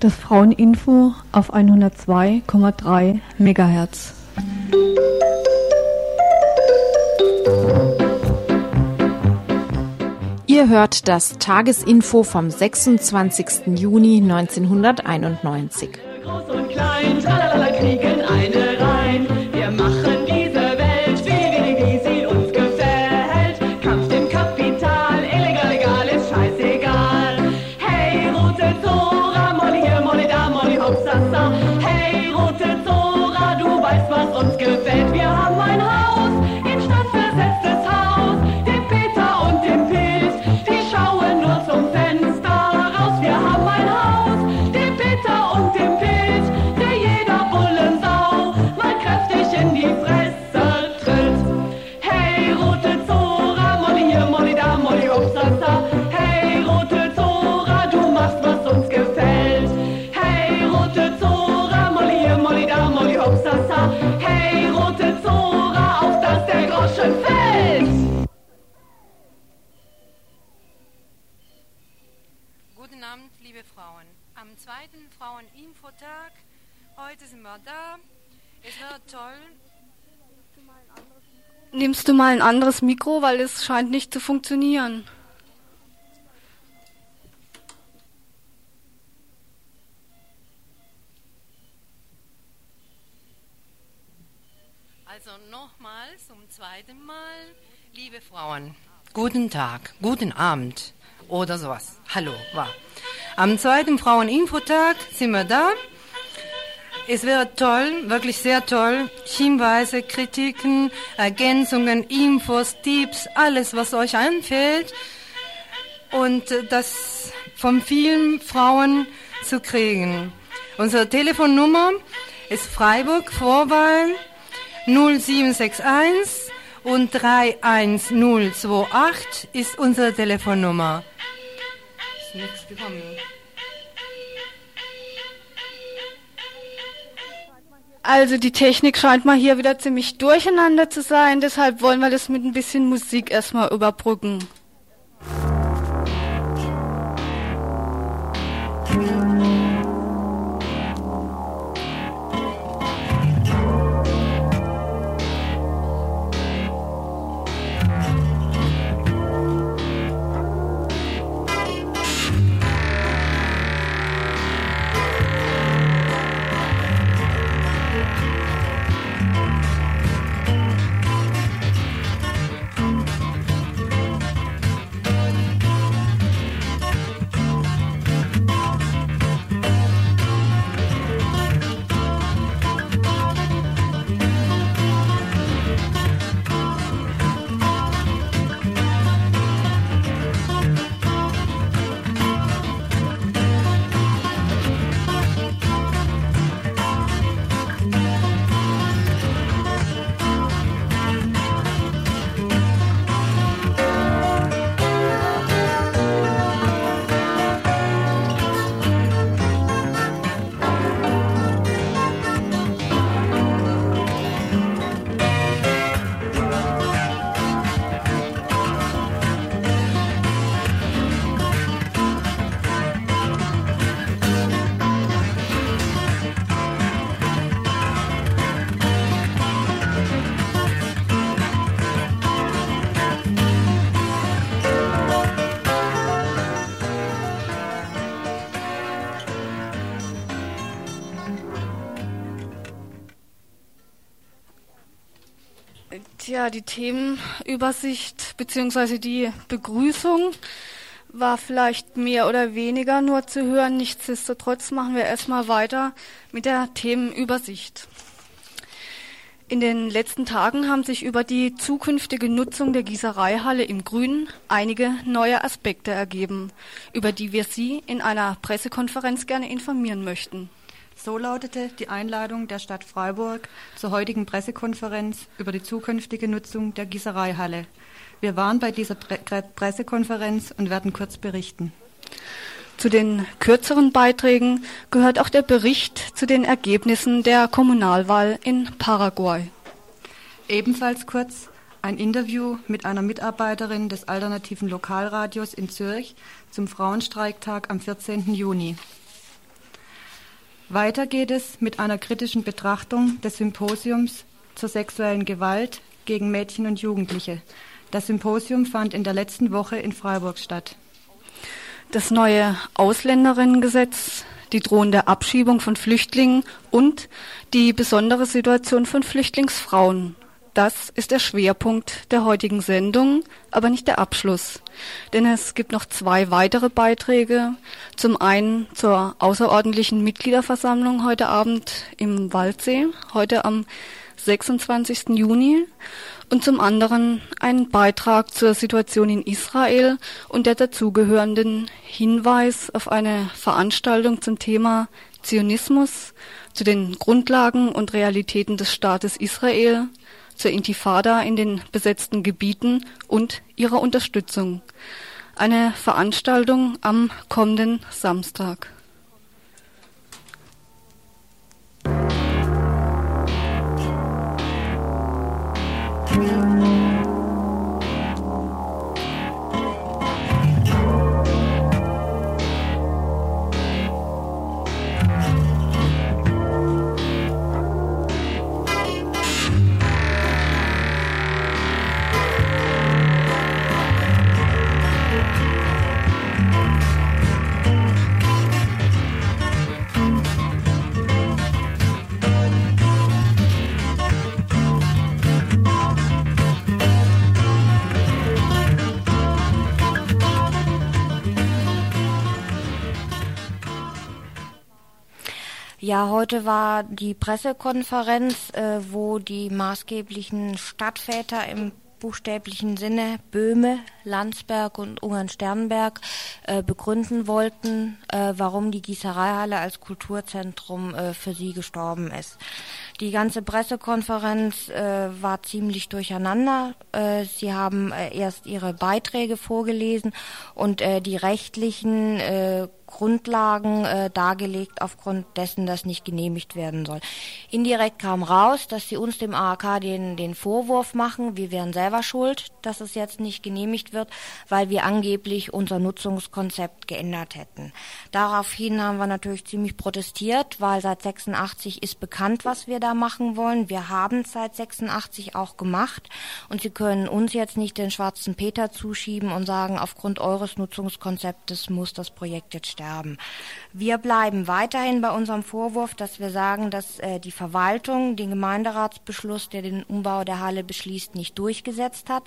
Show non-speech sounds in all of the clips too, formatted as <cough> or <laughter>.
Das Fraueninfo auf 102,3 Megahertz. Ihr hört das Tagesinfo vom 26. Juni 1991. Groß und klein, Fraueninfotag, heute sind wir da. Es wird toll. Nimmst du mal ein anderes Mikro, weil es scheint nicht zu funktionieren. Also nochmal zum zweiten Mal, liebe Frauen. Guten Tag, guten Abend oder sowas. Hallo, war. Am zweiten Fraueninfotag sind wir da. Es wird toll, wirklich sehr toll. Hinweise, Kritiken, Ergänzungen, Infos, Tipps, alles, was euch einfällt. Und das von vielen Frauen zu kriegen. Unsere Telefonnummer ist Freiburg Vorwahl 0761 und 31028 ist unsere Telefonnummer. Nichts gekommen. Also die Technik scheint mal hier wieder ziemlich durcheinander zu sein, deshalb wollen wir das mit ein bisschen Musik erstmal überbrücken. Die Themenübersicht bzw. die Begrüßung war vielleicht mehr oder weniger nur zu hören. Nichtsdestotrotz machen wir erstmal weiter mit der Themenübersicht. In den letzten Tagen haben sich über die zukünftige Nutzung der Gießereihalle im Grünen einige neue Aspekte ergeben, über die wir Sie in einer Pressekonferenz gerne informieren möchten. So lautete die Einladung der Stadt Freiburg zur heutigen Pressekonferenz über die zukünftige Nutzung der Gießereihalle. Wir waren bei dieser Pre Pressekonferenz und werden kurz berichten. Zu den kürzeren Beiträgen gehört auch der Bericht zu den Ergebnissen der Kommunalwahl in Paraguay. Ebenfalls kurz ein Interview mit einer Mitarbeiterin des alternativen Lokalradios in Zürich zum Frauenstreiktag am 14. Juni. Weiter geht es mit einer kritischen Betrachtung des Symposiums zur sexuellen Gewalt gegen Mädchen und Jugendliche. Das Symposium fand in der letzten Woche in Freiburg statt. Das neue Ausländerinnengesetz, die drohende Abschiebung von Flüchtlingen und die besondere Situation von Flüchtlingsfrauen. Das ist der Schwerpunkt der heutigen Sendung, aber nicht der Abschluss. Denn es gibt noch zwei weitere Beiträge. Zum einen zur außerordentlichen Mitgliederversammlung heute Abend im Waldsee, heute am 26. Juni und zum anderen einen Beitrag zur Situation in Israel und der dazugehörenden Hinweis auf eine Veranstaltung zum Thema Zionismus, zu den Grundlagen und Realitäten des Staates Israel, zur Intifada in den besetzten Gebieten und ihrer Unterstützung. Eine Veranstaltung am kommenden Samstag. Ja, heute war die Pressekonferenz, äh, wo die maßgeblichen Stadtväter im buchstäblichen Sinne Böhme, Landsberg und Ungern-Sternberg äh, begründen wollten, äh, warum die Gießereihalle als Kulturzentrum äh, für sie gestorben ist. Die ganze Pressekonferenz äh, war ziemlich durcheinander. Äh, sie haben äh, erst ihre Beiträge vorgelesen und die rechtlichen Grundlagen äh, dargelegt, aufgrund dessen das nicht genehmigt werden soll. Indirekt kam raus, dass sie uns dem AAK den, den Vorwurf machen, wir wären selber schuld, dass es jetzt nicht genehmigt wird, weil wir angeblich unser Nutzungskonzept geändert hätten. Daraufhin haben wir natürlich ziemlich protestiert, weil seit 86 ist bekannt, was wir da machen wollen. Wir haben es seit 86 auch gemacht und sie können uns jetzt nicht den schwarzen Peter zuschieben und sagen, aufgrund eures Nutzungskonzeptes muss das Projekt jetzt sterben. Wir bleiben weiterhin bei unserem Vorwurf, dass wir sagen, dass äh, die Verwaltung den Gemeinderatsbeschluss, der den Umbau der Halle beschließt, nicht durchgesetzt hat,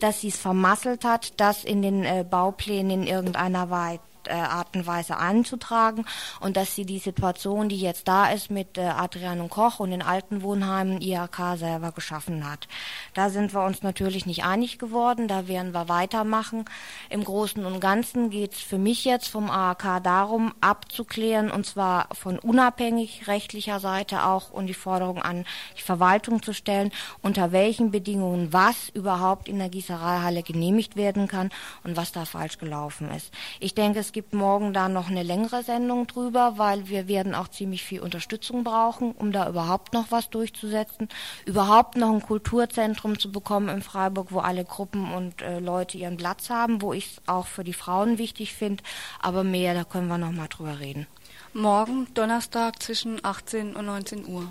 dass sie es vermasselt hat, das in den äh, Bauplänen in irgendeiner Weise äh, Art und Weise einzutragen und dass sie die Situation, die jetzt da ist mit äh, Adrian und Koch und den alten Wohnheimen IHK selber geschaffen hat. Da sind wir uns natürlich nicht einig geworden, da werden wir weitermachen. Im Großen und Ganzen geht es für mich jetzt vom AHK darum, abzuklären und zwar von unabhängig rechtlicher Seite auch und die Forderung an die Verwaltung zu stellen, unter welchen Bedingungen was überhaupt in der Gießereihalle genehmigt werden kann und was da falsch gelaufen ist. Ich denke, es gibt morgen da noch eine längere Sendung drüber, weil wir werden auch ziemlich viel Unterstützung brauchen, um da überhaupt noch was durchzusetzen, überhaupt noch ein Kulturzentrum zu bekommen in Freiburg, wo alle Gruppen und äh, Leute ihren Platz haben, wo ich es auch für die Frauen wichtig finde, aber mehr, da können wir noch mal drüber reden. Morgen Donnerstag zwischen 18 und 19 Uhr.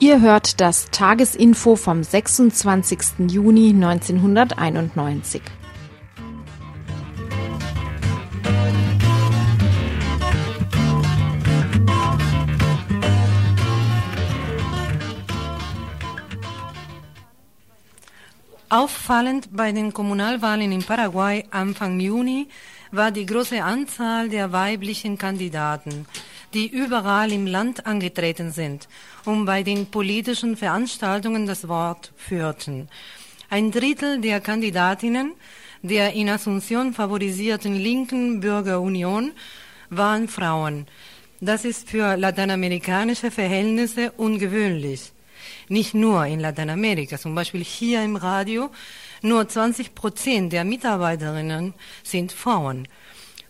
Ihr hört das Tagesinfo vom 26. Juni 1991. Auffallend bei den Kommunalwahlen in Paraguay Anfang Juni war die große Anzahl der weiblichen Kandidaten, die überall im Land angetreten sind und bei den politischen Veranstaltungen das Wort führten. Ein Drittel der Kandidatinnen der in Asunción favorisierten linken Bürgerunion waren Frauen. Das ist für lateinamerikanische Verhältnisse ungewöhnlich. Nicht nur in Lateinamerika, zum Beispiel hier im Radio, nur 20 Prozent der Mitarbeiterinnen sind Frauen.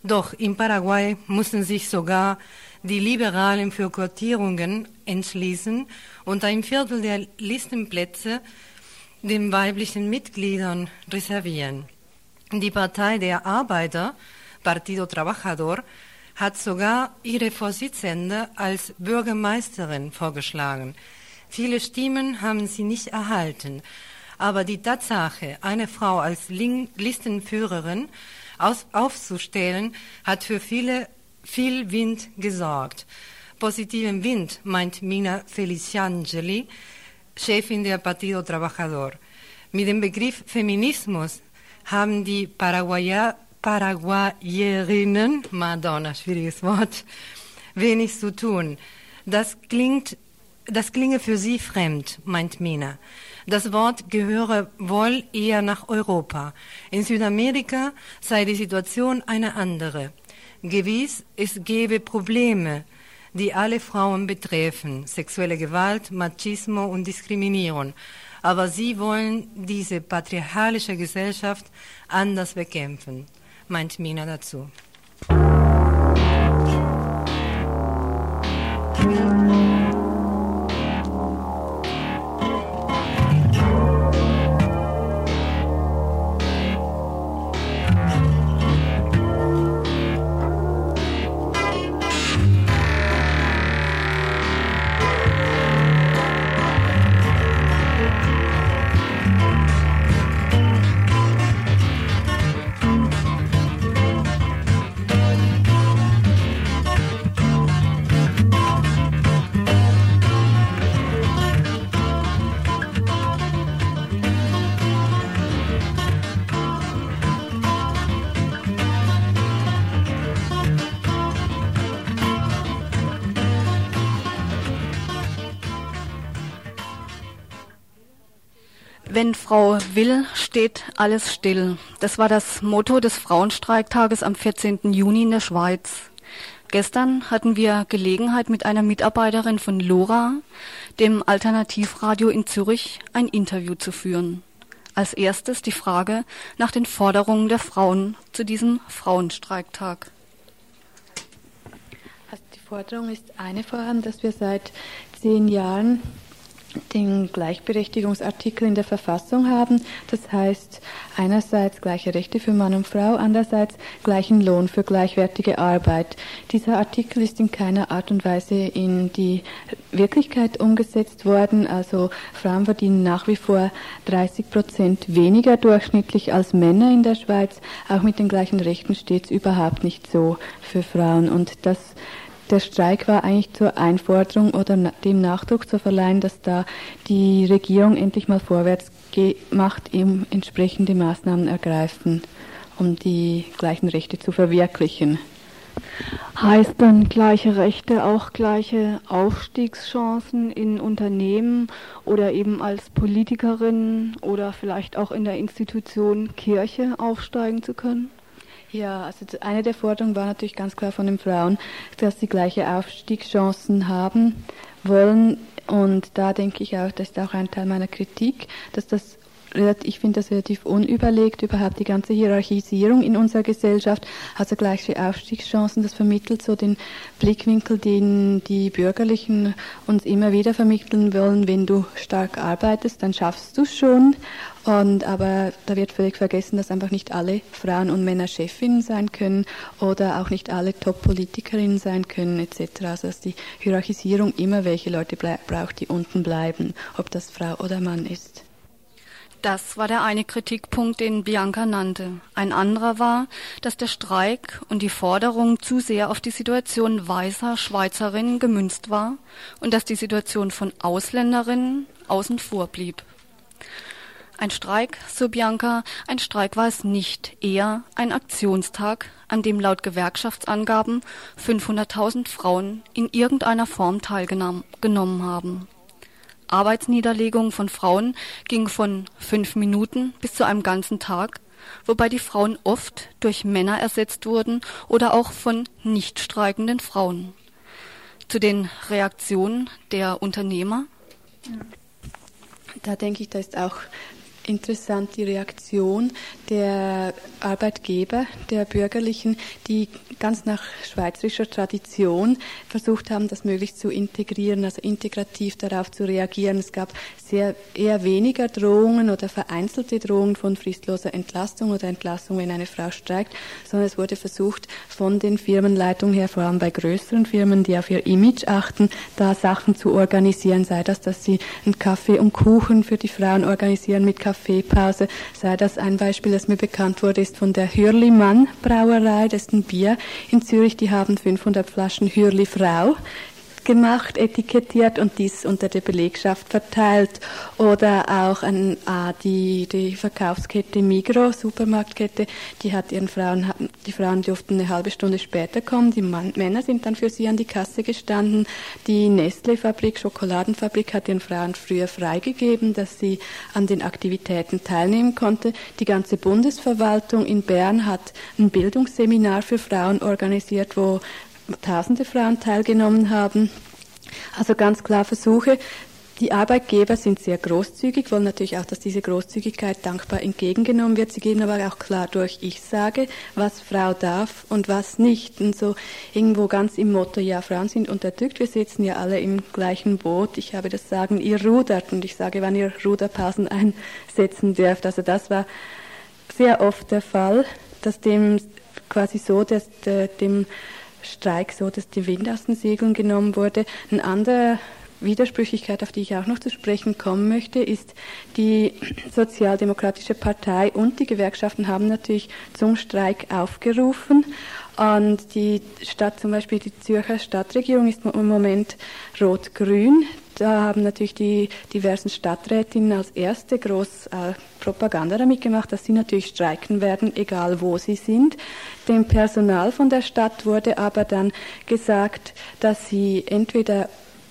Doch in Paraguay mussten sich sogar die Liberalen für Quotierungen entschließen und ein Viertel der Listenplätze den weiblichen Mitgliedern reservieren. Die Partei der Arbeiter, Partido Trabajador, hat sogar ihre Vorsitzende als Bürgermeisterin vorgeschlagen. Viele Stimmen haben sie nicht erhalten. Aber die Tatsache, eine Frau als Listenführerin aufzustellen, hat für viele, viel Wind gesorgt. Positiven Wind, meint Mina Feliciangeli, Chefin der Partido Trabajador. Mit dem Begriff Feminismus haben die Paraguayer, Paraguayerinnen, Madonna, schwieriges Wort, wenig zu tun. Das klingt, das klinge für sie fremd, meint Mina. Das Wort gehöre wohl eher nach Europa. In Südamerika sei die Situation eine andere. Gewiss, es gebe Probleme, die alle Frauen betreffen, sexuelle Gewalt, Machismo und Diskriminierung. Aber sie wollen diese patriarchalische Gesellschaft anders bekämpfen, meint Mina dazu. Wenn Frau will, steht alles still. Das war das Motto des Frauenstreiktages am 14. Juni in der Schweiz. Gestern hatten wir Gelegenheit, mit einer Mitarbeiterin von LoRa, dem Alternativradio in Zürich, ein Interview zu führen. Als erstes die Frage nach den Forderungen der Frauen zu diesem Frauenstreiktag. Also die Forderung ist eine vorhanden, dass wir seit zehn Jahren den Gleichberechtigungsartikel in der Verfassung haben. Das heißt einerseits gleiche Rechte für Mann und Frau, andererseits gleichen Lohn für gleichwertige Arbeit. Dieser Artikel ist in keiner Art und Weise in die Wirklichkeit umgesetzt worden. Also Frauen verdienen nach wie vor 30 Prozent weniger durchschnittlich als Männer in der Schweiz. Auch mit den gleichen Rechten steht es überhaupt nicht so für Frauen. Und das der Streik war eigentlich zur Einforderung oder dem Nachdruck zu verleihen, dass da die Regierung endlich mal vorwärts macht, eben entsprechende Maßnahmen ergreifen, um die gleichen Rechte zu verwirklichen. Heißt dann gleiche Rechte auch gleiche Aufstiegschancen in Unternehmen oder eben als Politikerin oder vielleicht auch in der Institution Kirche aufsteigen zu können? Ja, also eine der Forderungen war natürlich ganz klar von den Frauen, dass sie gleiche Aufstiegschancen haben wollen. Und da denke ich auch, das ist auch ein Teil meiner Kritik, dass das ich finde das relativ unüberlegt, überhaupt die ganze Hierarchisierung in unserer Gesellschaft, also gleiche Aufstiegschancen, das vermittelt so den Blickwinkel, den die Bürgerlichen uns immer wieder vermitteln wollen, wenn du stark arbeitest, dann schaffst du schon. Und, aber da wird völlig vergessen, dass einfach nicht alle Frauen und Männer Chefinnen sein können oder auch nicht alle Top-Politikerinnen sein können etc. Also dass die Hierarchisierung immer welche Leute braucht, die unten bleiben, ob das Frau oder Mann ist. Das war der eine Kritikpunkt, den Bianca nannte. Ein anderer war, dass der Streik und die Forderung zu sehr auf die Situation weißer Schweizerinnen gemünzt war und dass die Situation von Ausländerinnen außen vor blieb. Ein Streik, so Bianca, ein Streik war es nicht, eher ein Aktionstag, an dem laut Gewerkschaftsangaben 500.000 Frauen in irgendeiner Form teilgenommen haben. Arbeitsniederlegung von Frauen ging von fünf Minuten bis zu einem ganzen Tag, wobei die Frauen oft durch Männer ersetzt wurden oder auch von nicht streikenden Frauen. zu den Reaktionen der Unternehmer? Da denke ich, da ist auch interessant die Reaktion der Arbeitgeber, der Bürgerlichen, die ganz nach schweizerischer Tradition versucht haben, das möglichst zu integrieren, also integrativ darauf zu reagieren. Es gab sehr eher weniger Drohungen oder vereinzelte Drohungen von fristloser Entlastung oder Entlassung, wenn eine Frau streikt, sondern es wurde versucht, von den Firmenleitungen her, vor allem bei größeren Firmen, die auf ihr Image achten, da Sachen zu organisieren, sei das, dass sie einen Kaffee und Kuchen für die Frauen organisieren mit Kaffeepause, sei das ein Beispiel, das mir bekannt wurde, ist von der Hürlimann Brauerei, das ist ein Bier in Zürich, die haben 500 Flaschen Hürli Frau gemacht, etikettiert und dies unter der Belegschaft verteilt. Oder auch an, ah, die, die Verkaufskette Migro, Supermarktkette, die hat ihren Frauen, die Frauen durften eine halbe Stunde später kommen, die Mann, Männer sind dann für sie an die Kasse gestanden. Die Nestle-Fabrik, Schokoladenfabrik hat ihren Frauen früher freigegeben, dass sie an den Aktivitäten teilnehmen konnte. Die ganze Bundesverwaltung in Bern hat ein Bildungsseminar für Frauen organisiert, wo tausende Frauen teilgenommen haben. Also ganz klar Versuche. Die Arbeitgeber sind sehr großzügig, wollen natürlich auch, dass diese Großzügigkeit dankbar entgegengenommen wird. Sie geben aber auch klar durch, ich sage, was Frau darf und was nicht. Und so irgendwo ganz im Motto, ja, Frauen sind unterdrückt, wir sitzen ja alle im gleichen Boot. Ich habe das Sagen, ihr rudert und ich sage, wann ihr Ruderpausen einsetzen dürft. Also das war sehr oft der Fall, dass dem quasi so, dass dem Streik so, dass die Wind aus den Segeln genommen wurde. Ein anderer Widersprüchlichkeit, auf die ich auch noch zu sprechen kommen möchte, ist, die Sozialdemokratische Partei und die Gewerkschaften haben natürlich zum Streik aufgerufen. Und die Stadt, zum Beispiel die Zürcher Stadtregierung, ist im Moment rot-grün. Da haben natürlich die diversen Stadträtinnen als erste groß äh, Propaganda damit gemacht, dass sie natürlich streiken werden, egal wo sie sind. Dem Personal von der Stadt wurde aber dann gesagt, dass sie entweder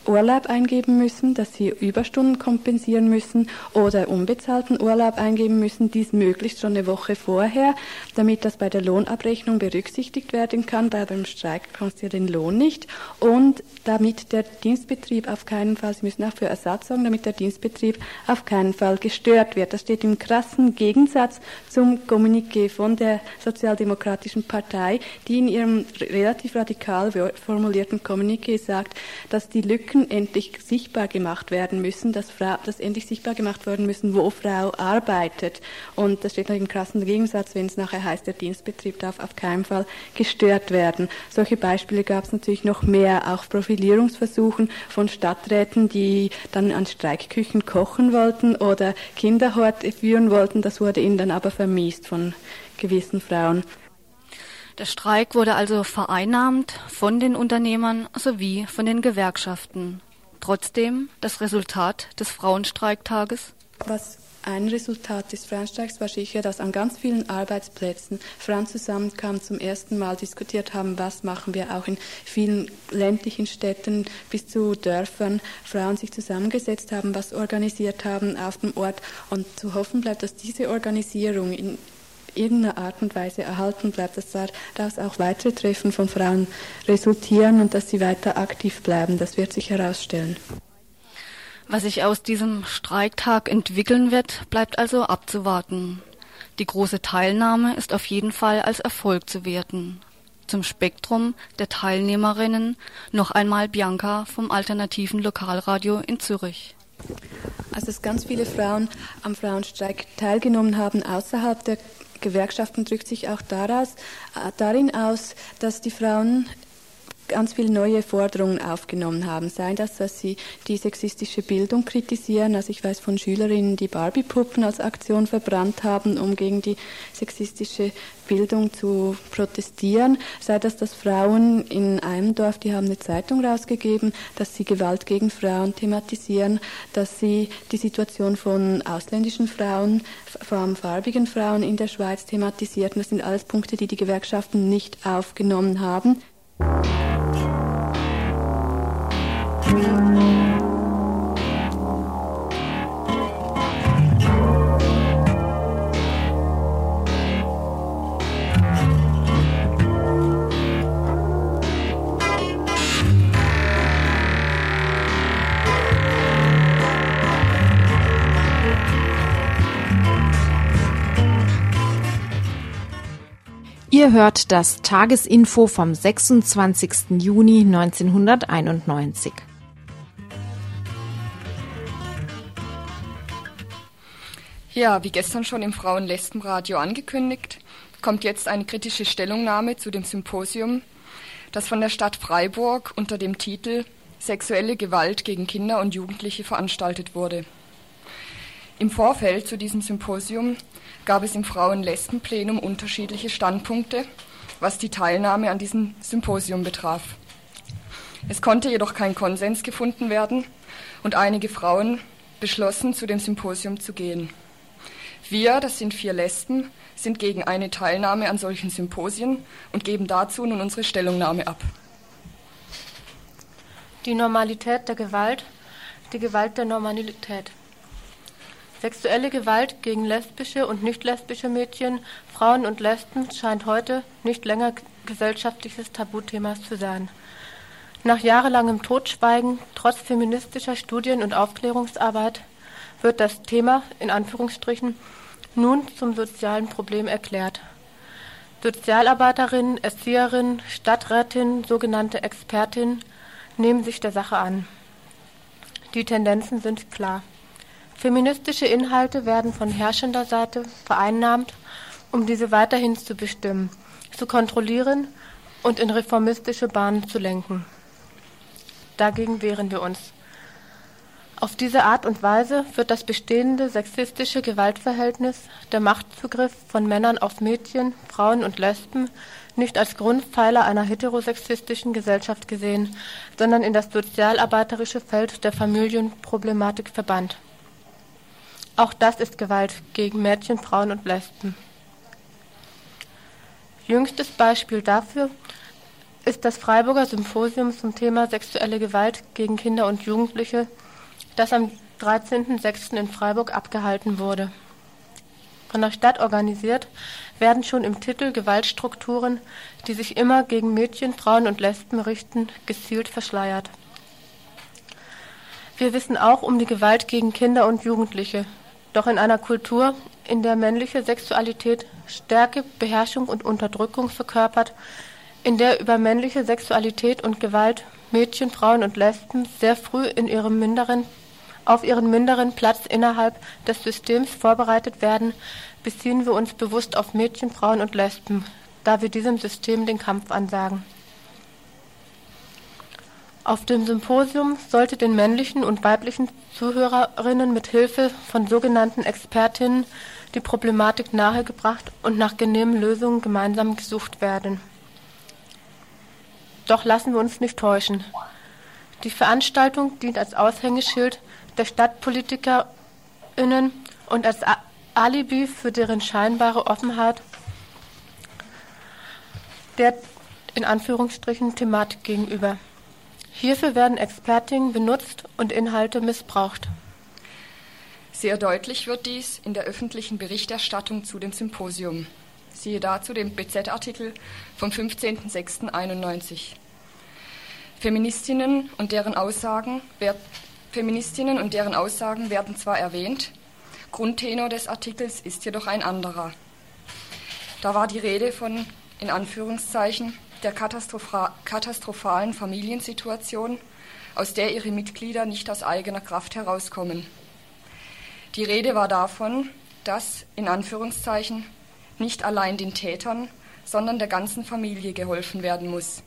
Urlaub eingeben müssen, dass sie Überstunden kompensieren müssen oder unbezahlten Urlaub eingeben müssen, dies möglichst schon eine Woche vorher, damit das bei der Lohnabrechnung berücksichtigt werden kann. Bei dem Streik kostet ja den Lohn nicht und damit der Dienstbetrieb auf keinen Fall, Sie müssen auch für Ersatz sorgen, damit der Dienstbetrieb auf keinen Fall gestört wird. Das steht im krassen Gegensatz zum Kommuniqué von der Sozialdemokratischen Partei, die in ihrem relativ radikal formulierten Kommuniqué sagt, dass die Lücken Lücken endlich sichtbar gemacht werden müssen, dass, Frau, dass endlich sichtbar gemacht werden müssen, wo Frau arbeitet. Und das steht noch im krassen Gegensatz, wenn es nachher heißt, der Dienstbetrieb darf auf keinen Fall gestört werden. Solche Beispiele gab es natürlich noch mehr, auch Profilierungsversuchen von Stadträten, die dann an Streikküchen kochen wollten oder Kinderhorte führen wollten. Das wurde ihnen dann aber vermiest von gewissen Frauen. Der Streik wurde also vereinnahmt von den Unternehmern sowie von den Gewerkschaften. Trotzdem das Resultat des Frauenstreiktages? Was ein Resultat des Frauenstreiks war sicher, dass an ganz vielen Arbeitsplätzen Frauen zusammenkamen, zum ersten Mal diskutiert haben, was machen wir auch in vielen ländlichen Städten bis zu Dörfern, Frauen sich zusammengesetzt haben, was organisiert haben auf dem Ort und zu hoffen bleibt, dass diese Organisierung in irgendeiner Art und Weise erhalten bleibt, dass daraus auch weitere Treffen von Frauen resultieren und dass sie weiter aktiv bleiben. Das wird sich herausstellen. Was sich aus diesem Streiktag entwickeln wird, bleibt also abzuwarten. Die große Teilnahme ist auf jeden Fall als Erfolg zu werten. Zum Spektrum der Teilnehmerinnen noch einmal Bianca vom alternativen Lokalradio in Zürich. Also dass ganz viele Frauen am Frauenstreik teilgenommen haben außerhalb der Gewerkschaften drückt sich auch daraus, äh, darin aus, dass die Frauen ganz viele neue Forderungen aufgenommen haben. Sei das, dass sie die sexistische Bildung kritisieren. Also ich weiß von Schülerinnen, die Barbie-Puppen als Aktion verbrannt haben, um gegen die sexistische Bildung zu protestieren. Sei das, dass Frauen in einem Dorf, die haben eine Zeitung rausgegeben, dass sie Gewalt gegen Frauen thematisieren, dass sie die Situation von ausländischen Frauen, vor allem farbigen Frauen in der Schweiz thematisierten. Das sind alles Punkte, die die Gewerkschaften nicht aufgenommen haben. thank you Ihr hört das Tagesinfo vom 26. Juni 1991. Ja, wie gestern schon im Frauen-Lesben-Radio angekündigt, kommt jetzt eine kritische Stellungnahme zu dem Symposium, das von der Stadt Freiburg unter dem Titel Sexuelle Gewalt gegen Kinder und Jugendliche veranstaltet wurde. Im Vorfeld zu diesem Symposium gab es im Frauen-Lesben-Plenum unterschiedliche Standpunkte, was die Teilnahme an diesem Symposium betraf. Es konnte jedoch kein Konsens gefunden werden und einige Frauen beschlossen, zu dem Symposium zu gehen. Wir, das sind vier Lesben, sind gegen eine Teilnahme an solchen Symposien und geben dazu nun unsere Stellungnahme ab. Die Normalität der Gewalt, die Gewalt der Normalität. Sexuelle Gewalt gegen lesbische und nicht lesbische Mädchen, Frauen und Lesben scheint heute nicht länger gesellschaftliches Tabuthema zu sein. Nach jahrelangem Totschweigen, trotz feministischer Studien und Aufklärungsarbeit, wird das Thema in Anführungsstrichen nun zum sozialen Problem erklärt. Sozialarbeiterinnen, Erzieherinnen, Stadträtinnen, sogenannte Expertinnen nehmen sich der Sache an. Die Tendenzen sind klar. Feministische Inhalte werden von herrschender Seite vereinnahmt, um diese weiterhin zu bestimmen, zu kontrollieren und in reformistische Bahnen zu lenken. Dagegen wehren wir uns. Auf diese Art und Weise wird das bestehende sexistische Gewaltverhältnis, der Machtzugriff von Männern auf Mädchen, Frauen und Lesben nicht als Grundpfeiler einer heterosexistischen Gesellschaft gesehen, sondern in das sozialarbeiterische Feld der Familienproblematik verbannt. Auch das ist Gewalt gegen Mädchen, Frauen und Lesben. Jüngstes Beispiel dafür ist das Freiburger Symposium zum Thema sexuelle Gewalt gegen Kinder und Jugendliche das am 13.06. in Freiburg abgehalten wurde. Von der Stadt organisiert werden schon im Titel Gewaltstrukturen, die sich immer gegen Mädchen, Frauen und Lesben richten, gezielt verschleiert. Wir wissen auch um die Gewalt gegen Kinder und Jugendliche, doch in einer Kultur, in der männliche Sexualität Stärke, Beherrschung und Unterdrückung verkörpert, in der über männliche Sexualität und Gewalt Mädchen, Frauen und Lesben sehr früh in ihrem minderen auf ihren minderen Platz innerhalb des Systems vorbereitet werden, beziehen wir uns bewusst auf Mädchen, Frauen und Lesben, da wir diesem System den Kampf ansagen. Auf dem Symposium sollte den männlichen und weiblichen Zuhörerinnen mit Hilfe von sogenannten Expertinnen die Problematik nahegebracht und nach genehmen Lösungen gemeinsam gesucht werden. Doch lassen wir uns nicht täuschen. Die Veranstaltung dient als Aushängeschild der StadtpolitikerInnen und als Alibi für deren scheinbare Offenheit der in Anführungsstrichen Thematik gegenüber. Hierfür werden Expertinnen benutzt und Inhalte missbraucht. Sehr deutlich wird dies in der öffentlichen Berichterstattung zu dem Symposium. Siehe dazu den BZ-Artikel vom 15.06.91. Feministinnen und deren Aussagen Feministinnen und deren Aussagen werden zwar erwähnt, Grundtenor des Artikels ist jedoch ein anderer. Da war die Rede von, in Anführungszeichen, der katastrophalen Familiensituation, aus der ihre Mitglieder nicht aus eigener Kraft herauskommen. Die Rede war davon, dass, in Anführungszeichen, nicht allein den Tätern, sondern der ganzen Familie geholfen werden muss.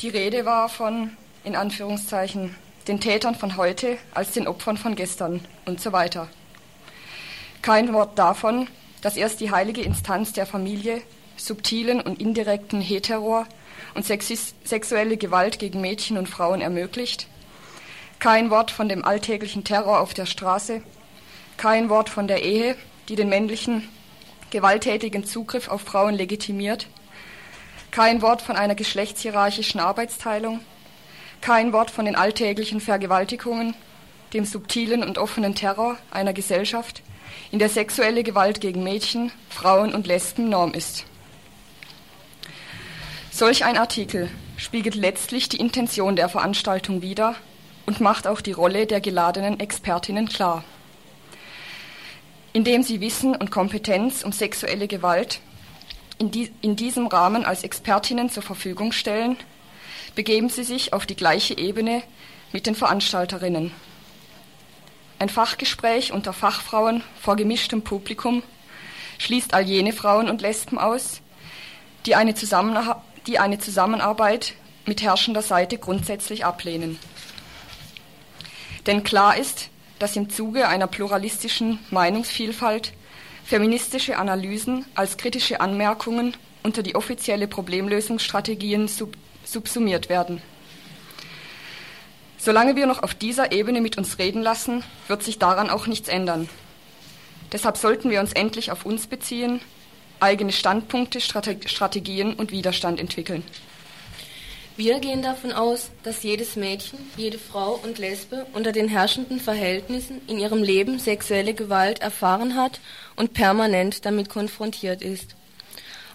Die Rede war von, in Anführungszeichen, den Tätern von heute als den Opfern von gestern und so weiter. Kein Wort davon, dass erst die heilige Instanz der Familie subtilen und indirekten Heteror und sexuelle Gewalt gegen Mädchen und Frauen ermöglicht. Kein Wort von dem alltäglichen Terror auf der Straße. Kein Wort von der Ehe, die den männlichen gewalttätigen Zugriff auf Frauen legitimiert. Kein Wort von einer geschlechtshierarchischen Arbeitsteilung kein Wort von den alltäglichen Vergewaltigungen, dem subtilen und offenen Terror einer Gesellschaft, in der sexuelle Gewalt gegen Mädchen, Frauen und Lesben Norm ist. Solch ein Artikel spiegelt letztlich die Intention der Veranstaltung wider und macht auch die Rolle der geladenen Expertinnen klar. Indem sie Wissen und Kompetenz um sexuelle Gewalt in, die, in diesem Rahmen als Expertinnen zur Verfügung stellen, begeben Sie sich auf die gleiche Ebene mit den Veranstalterinnen. Ein Fachgespräch unter Fachfrauen vor gemischtem Publikum schließt all jene Frauen und Lesben aus, die eine, die eine Zusammenarbeit mit herrschender Seite grundsätzlich ablehnen. Denn klar ist, dass im Zuge einer pluralistischen Meinungsvielfalt feministische Analysen als kritische Anmerkungen unter die offizielle Problemlösungsstrategien sub subsumiert werden. Solange wir noch auf dieser Ebene mit uns reden lassen, wird sich daran auch nichts ändern. Deshalb sollten wir uns endlich auf uns beziehen, eigene Standpunkte, Strategien und Widerstand entwickeln. Wir gehen davon aus, dass jedes Mädchen, jede Frau und Lesbe unter den herrschenden Verhältnissen in ihrem Leben sexuelle Gewalt erfahren hat und permanent damit konfrontiert ist.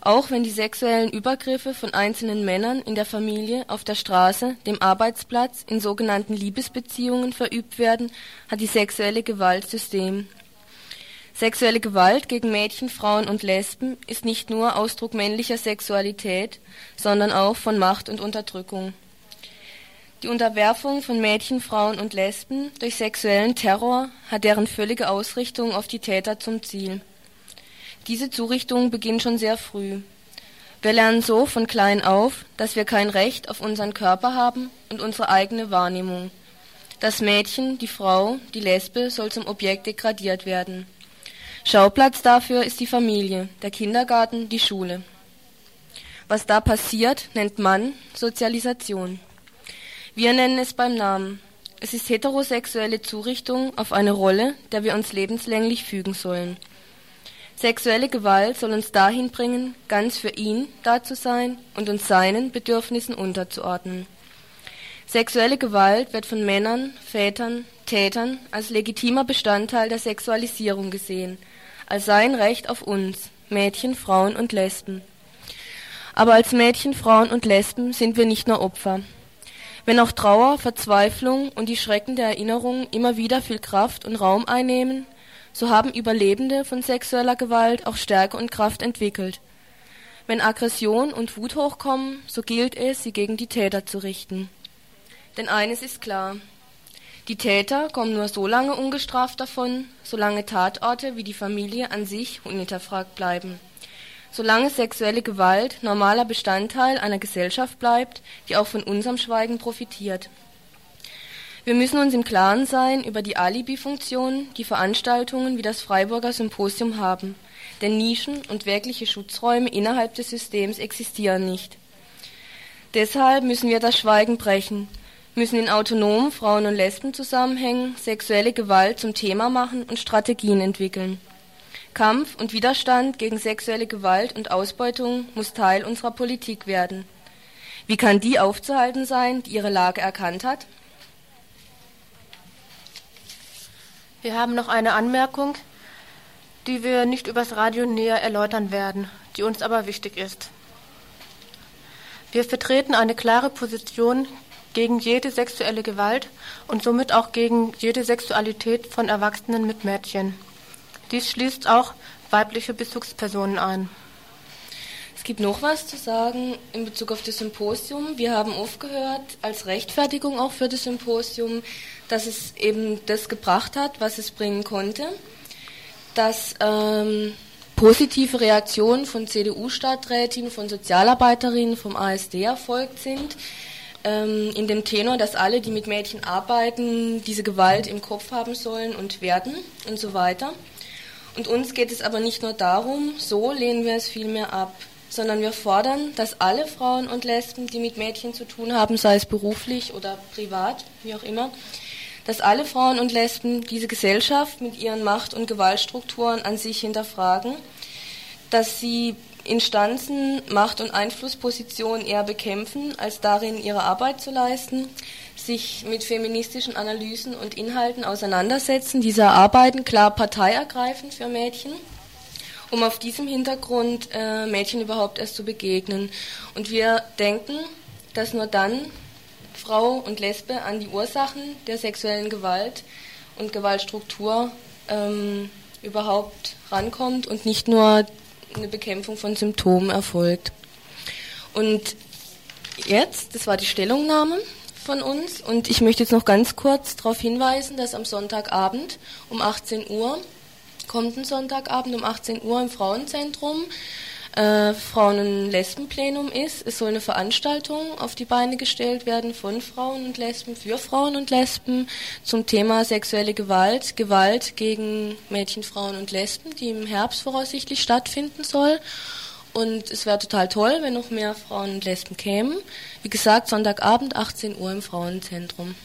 Auch wenn die sexuellen Übergriffe von einzelnen Männern in der Familie, auf der Straße, dem Arbeitsplatz, in sogenannten Liebesbeziehungen verübt werden, hat die sexuelle Gewalt System. Sexuelle Gewalt gegen Mädchen, Frauen und Lesben ist nicht nur Ausdruck männlicher Sexualität, sondern auch von Macht und Unterdrückung. Die Unterwerfung von Mädchen, Frauen und Lesben durch sexuellen Terror hat deren völlige Ausrichtung auf die Täter zum Ziel. Diese Zurichtung beginnt schon sehr früh. Wir lernen so von klein auf, dass wir kein Recht auf unseren Körper haben und unsere eigene Wahrnehmung. Das Mädchen, die Frau, die Lesbe soll zum Objekt degradiert werden. Schauplatz dafür ist die Familie, der Kindergarten, die Schule. Was da passiert, nennt man Sozialisation. Wir nennen es beim Namen. Es ist heterosexuelle Zurichtung auf eine Rolle, der wir uns lebenslänglich fügen sollen. Sexuelle Gewalt soll uns dahin bringen, ganz für ihn da zu sein und uns seinen Bedürfnissen unterzuordnen. Sexuelle Gewalt wird von Männern, Vätern, Tätern als legitimer Bestandteil der Sexualisierung gesehen – als sein Recht auf uns, Mädchen, Frauen und Lesben. Aber als Mädchen, Frauen und Lesben sind wir nicht nur Opfer. Wenn auch Trauer, Verzweiflung und die Schrecken der Erinnerung immer wieder viel Kraft und Raum einnehmen, so haben Überlebende von sexueller Gewalt auch Stärke und Kraft entwickelt. Wenn Aggression und Wut hochkommen, so gilt es, sie gegen die Täter zu richten. Denn eines ist klar, die Täter kommen nur so lange ungestraft davon, solange Tatorte wie die Familie an sich unhinterfragt bleiben. Solange sexuelle Gewalt normaler Bestandteil einer Gesellschaft bleibt, die auch von unserem Schweigen profitiert. Wir müssen uns im Klaren sein über die Alibi-Funktion, die Veranstaltungen wie das Freiburger Symposium haben. Denn Nischen und wirkliche Schutzräume innerhalb des Systems existieren nicht. Deshalb müssen wir das Schweigen brechen, müssen in autonomen Frauen- und Lesbenzusammenhängen sexuelle Gewalt zum Thema machen und Strategien entwickeln. Kampf und Widerstand gegen sexuelle Gewalt und Ausbeutung muss Teil unserer Politik werden. Wie kann die aufzuhalten sein, die ihre Lage erkannt hat? Wir haben noch eine Anmerkung, die wir nicht übers Radio näher erläutern werden, die uns aber wichtig ist. Wir vertreten eine klare Position gegen jede sexuelle Gewalt und somit auch gegen jede Sexualität von Erwachsenen mit Mädchen. Dies schließt auch weibliche Bezugspersonen ein. Es gibt noch was zu sagen in Bezug auf das Symposium. Wir haben oft gehört, als Rechtfertigung auch für das Symposium, dass es eben das gebracht hat, was es bringen konnte, dass ähm, positive Reaktionen von CDU-Stadträtinnen, von Sozialarbeiterinnen, vom ASD erfolgt sind ähm, in dem Tenor, dass alle, die mit Mädchen arbeiten, diese Gewalt im Kopf haben sollen und werden und so weiter. Und uns geht es aber nicht nur darum, so lehnen wir es vielmehr ab, sondern wir fordern, dass alle Frauen und Lesben, die mit Mädchen zu tun haben, sei es beruflich oder privat, wie auch immer, dass alle Frauen und Lesben diese Gesellschaft mit ihren Macht- und Gewaltstrukturen an sich hinterfragen, dass sie Instanzen, Macht- und Einflusspositionen eher bekämpfen, als darin ihre Arbeit zu leisten, sich mit feministischen Analysen und Inhalten auseinandersetzen, diese erarbeiten, klar Partei ergreifen für Mädchen, um auf diesem Hintergrund äh, Mädchen überhaupt erst zu begegnen. Und wir denken, dass nur dann Frau und Lesbe an die Ursachen der sexuellen Gewalt und Gewaltstruktur ähm, überhaupt rankommt und nicht nur eine Bekämpfung von Symptomen erfolgt. Und jetzt, das war die Stellungnahme von uns, und ich möchte jetzt noch ganz kurz darauf hinweisen, dass am Sonntagabend um 18 Uhr, kommenden Sonntagabend um 18 Uhr im Frauenzentrum, äh, Frauen- und Lesbenplenum ist. Es soll eine Veranstaltung auf die Beine gestellt werden von Frauen und Lesben, für Frauen und Lesben zum Thema sexuelle Gewalt, Gewalt gegen Mädchen, Frauen und Lesben, die im Herbst voraussichtlich stattfinden soll. Und es wäre total toll, wenn noch mehr Frauen und Lesben kämen. Wie gesagt, Sonntagabend 18 Uhr im Frauenzentrum.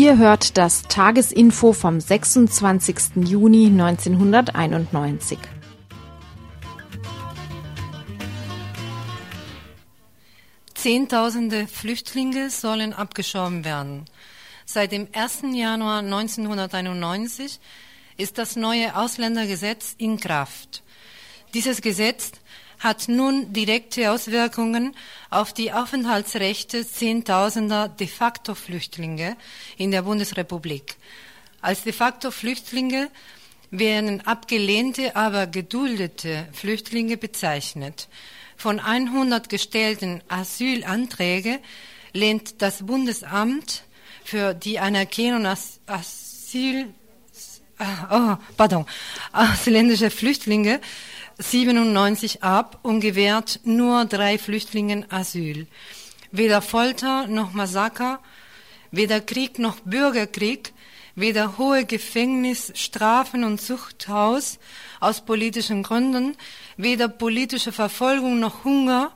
Ihr hört das Tagesinfo vom 26. Juni 1991. Zehntausende Flüchtlinge sollen abgeschoben werden. Seit dem 1. Januar 1991 ist das neue Ausländergesetz in Kraft. Dieses Gesetz hat nun direkte Auswirkungen auf die Aufenthaltsrechte Zehntausender de facto Flüchtlinge in der Bundesrepublik. Als de facto Flüchtlinge werden abgelehnte, aber geduldete Flüchtlinge bezeichnet. Von 100 gestellten Asylanträgen lehnt das Bundesamt für die Anerkennung als Asyl, oh, pardon, ausländische Flüchtlinge 97 ab und gewährt nur drei Flüchtlingen Asyl. Weder Folter noch Massaker, weder Krieg noch Bürgerkrieg, weder hohe Gefängnisstrafen und Zuchthaus aus politischen Gründen, weder politische Verfolgung noch Hunger,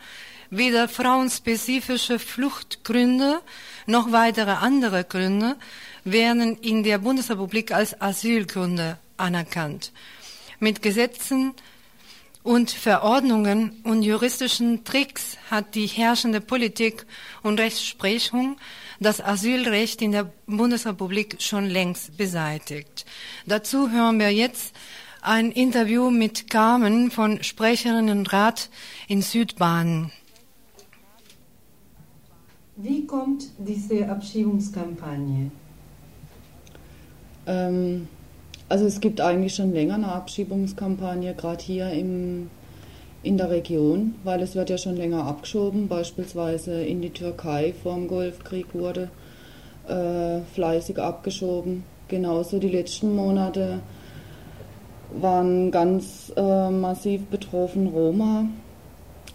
weder frauenspezifische Fluchtgründe noch weitere andere Gründe werden in der Bundesrepublik als Asylgründe anerkannt. Mit Gesetzen und Verordnungen und juristischen Tricks hat die herrschende Politik und Rechtsprechung das Asylrecht in der Bundesrepublik schon längst beseitigt. Dazu hören wir jetzt ein Interview mit Carmen von Sprecherinnenrat in Südbahn. Wie kommt diese Abschiebungskampagne? Ähm, also es gibt eigentlich schon länger eine Abschiebungskampagne, gerade hier im, in der Region, weil es wird ja schon länger abgeschoben, beispielsweise in die Türkei vor dem Golfkrieg wurde äh, fleißig abgeschoben. Genauso die letzten Monate waren ganz äh, massiv betroffen Roma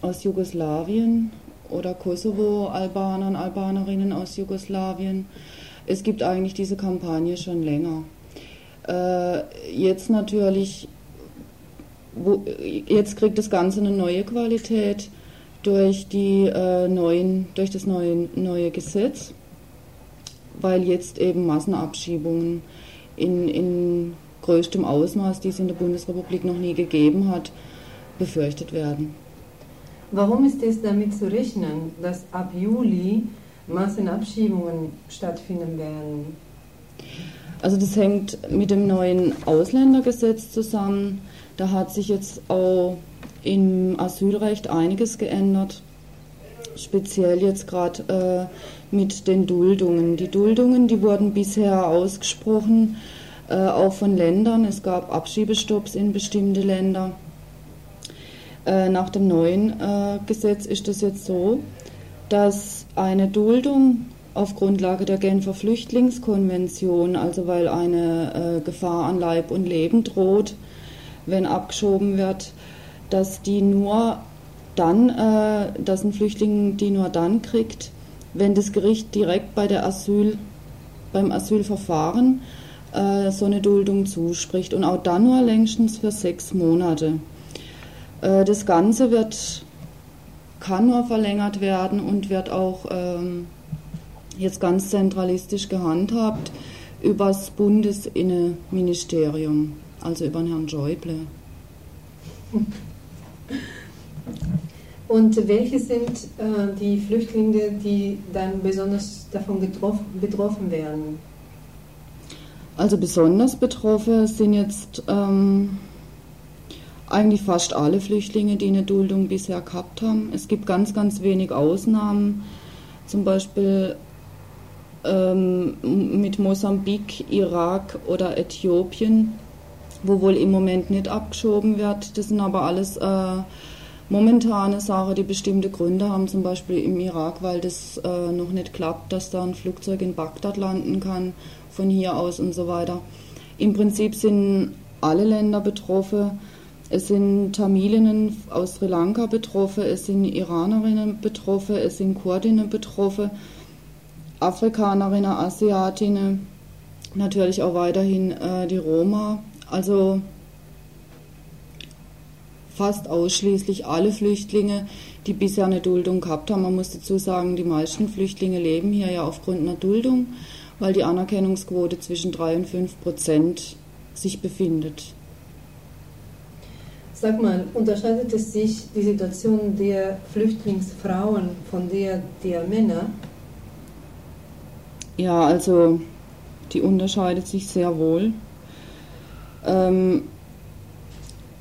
aus Jugoslawien oder Kosovo-Albaner und Albanerinnen aus Jugoslawien. Es gibt eigentlich diese Kampagne schon länger. Äh, jetzt natürlich, wo, jetzt kriegt das Ganze eine neue Qualität durch die äh, neuen, durch das neue, neue Gesetz, weil jetzt eben Massenabschiebungen in, in größtem Ausmaß, die es in der Bundesrepublik noch nie gegeben hat, befürchtet werden. Warum ist es damit zu rechnen, dass ab Juli Massenabschiebungen stattfinden werden? Also das hängt mit dem neuen Ausländergesetz zusammen. Da hat sich jetzt auch im Asylrecht einiges geändert. Speziell jetzt gerade äh, mit den Duldungen. Die Duldungen, die wurden bisher ausgesprochen, äh, auch von Ländern. Es gab Abschiebestopps in bestimmte Länder. Äh, nach dem neuen äh, Gesetz ist es jetzt so, dass eine Duldung auf Grundlage der Genfer Flüchtlingskonvention, also weil eine äh, Gefahr an Leib und Leben droht, wenn abgeschoben wird, dass die nur dann, äh, dass ein Flüchtling die nur dann kriegt, wenn das Gericht direkt bei der Asyl, beim Asylverfahren äh, so eine Duldung zuspricht und auch dann nur längstens für sechs Monate. Äh, das Ganze wird, kann nur verlängert werden und wird auch ähm, jetzt ganz zentralistisch gehandhabt über das Bundesinnenministerium, also über den Herrn Schäuble. Und welche sind äh, die Flüchtlinge, die dann besonders davon betroffen, betroffen werden? Also besonders betroffen sind jetzt ähm, eigentlich fast alle Flüchtlinge, die eine Duldung bisher gehabt haben. Es gibt ganz, ganz wenig Ausnahmen. Zum Beispiel ähm, mit Mosambik, Irak oder Äthiopien, wo wohl im Moment nicht abgeschoben wird. Das sind aber alles äh, momentane Sachen, die bestimmte Gründe haben, zum Beispiel im Irak, weil das äh, noch nicht klappt, dass da ein Flugzeug in Bagdad landen kann, von hier aus und so weiter. Im Prinzip sind alle Länder betroffen. Es sind Tamilinnen aus Sri Lanka betroffen, es sind Iranerinnen betroffen, es sind Kurdinnen betroffen. Afrikanerinnen, Asiatinnen, natürlich auch weiterhin äh, die Roma. Also fast ausschließlich alle Flüchtlinge, die bisher eine Duldung gehabt haben. Man muss dazu sagen, die meisten Flüchtlinge leben hier ja aufgrund einer Duldung, weil die Anerkennungsquote zwischen 3 und 5 Prozent sich befindet. Sag mal, unterscheidet es sich die Situation der Flüchtlingsfrauen von der der Männer? Ja, also die unterscheidet sich sehr wohl. Ähm,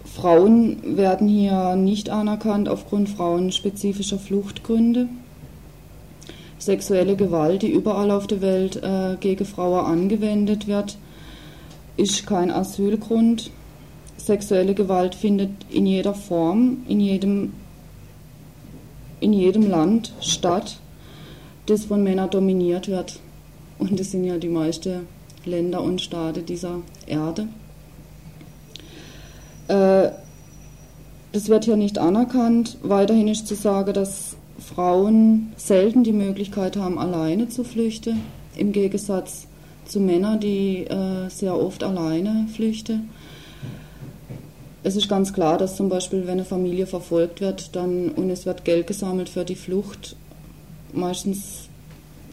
Frauen werden hier nicht anerkannt aufgrund frauenspezifischer Fluchtgründe. Sexuelle Gewalt, die überall auf der Welt äh, gegen Frauen angewendet wird, ist kein Asylgrund. Sexuelle Gewalt findet in jeder Form, in jedem, in jedem Land statt, das von Männern dominiert wird. Und das sind ja die meisten Länder und Staaten dieser Erde. Äh, das wird hier nicht anerkannt. Weiterhin ist zu sagen, dass Frauen selten die Möglichkeit haben, alleine zu flüchten, im Gegensatz zu Männern, die äh, sehr oft alleine flüchten. Es ist ganz klar, dass zum Beispiel, wenn eine Familie verfolgt wird dann, und es wird Geld gesammelt für die Flucht, meistens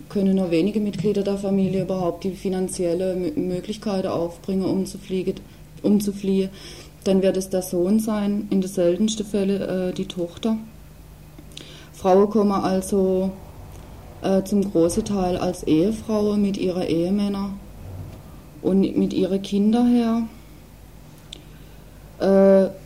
können nur wenige Mitglieder der Familie überhaupt die finanzielle Möglichkeiten aufbringen, um zu, fliegen, um zu fliehen. Dann wird es der Sohn sein, in den seltensten Fällen äh, die Tochter. Frauen kommen also äh, zum großen Teil als Ehefrauen mit ihren Ehemännern und mit ihren Kindern her. Äh,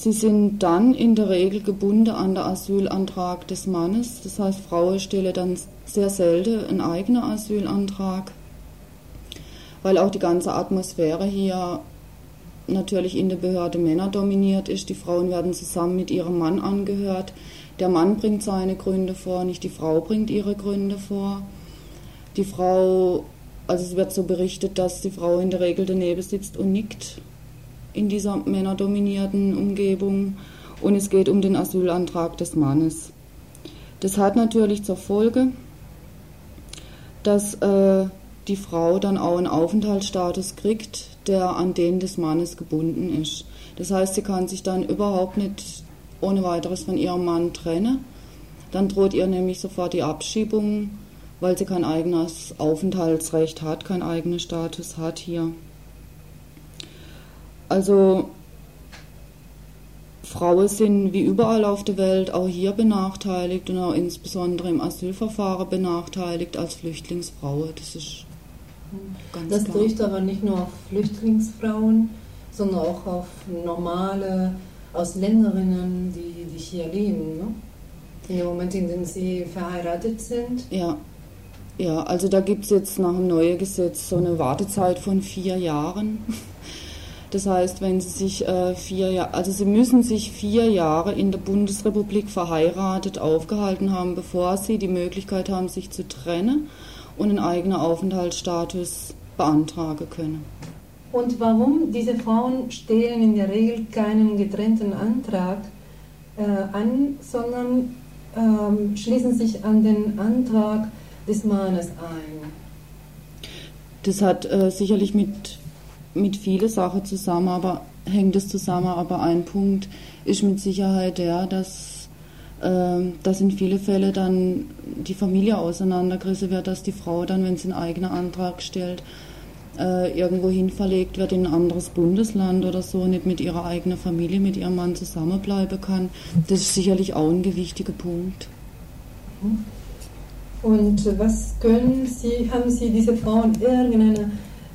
Sie sind dann in der Regel gebunden an den Asylantrag des Mannes. Das heißt, Frauen stellen dann sehr selten einen eigenen Asylantrag, weil auch die ganze Atmosphäre hier natürlich in der Behörde Männer dominiert ist. Die Frauen werden zusammen mit ihrem Mann angehört. Der Mann bringt seine Gründe vor, nicht die Frau bringt ihre Gründe vor. Die Frau, also es wird so berichtet, dass die Frau in der Regel daneben sitzt und nickt in dieser männerdominierten Umgebung und es geht um den Asylantrag des Mannes. Das hat natürlich zur Folge, dass äh, die Frau dann auch einen Aufenthaltsstatus kriegt, der an den des Mannes gebunden ist. Das heißt, sie kann sich dann überhaupt nicht ohne weiteres von ihrem Mann trennen. Dann droht ihr nämlich sofort die Abschiebung, weil sie kein eigenes Aufenthaltsrecht hat, keinen eigenen Status hat hier. Also Frauen sind wie überall auf der Welt auch hier benachteiligt und auch insbesondere im Asylverfahren benachteiligt als Flüchtlingsfrauen. Das ist ganz Das klar. trifft aber nicht nur auf Flüchtlingsfrauen, sondern auch auf normale Ausländerinnen, die, die hier leben. Ne? In dem Moment, in dem sie verheiratet sind. Ja. Ja, also da gibt es jetzt nach dem neuen Gesetz so eine Wartezeit von vier Jahren. <laughs> Das heißt, wenn Sie sich äh, vier Jahre, also Sie müssen sich vier Jahre in der Bundesrepublik verheiratet aufgehalten haben, bevor Sie die Möglichkeit haben, sich zu trennen und einen eigenen Aufenthaltsstatus beantragen können. Und warum diese Frauen stellen in der Regel keinen getrennten Antrag äh, an, sondern ähm, schließen sich an den Antrag des Mannes ein? Das hat äh, sicherlich mit, mit vielen Sachen zusammen, aber hängt es zusammen. Aber ein Punkt ist mit Sicherheit der, dass, äh, dass in vielen Fällen dann die Familie auseinandergerissen wird, dass die Frau dann, wenn sie einen eigenen Antrag stellt, äh, irgendwo hin verlegt wird in ein anderes Bundesland oder so, nicht mit ihrer eigenen Familie, mit ihrem Mann zusammenbleiben kann. Das ist sicherlich auch ein gewichtiger Punkt. Und was können Sie, haben Sie diese Frauen irgendeine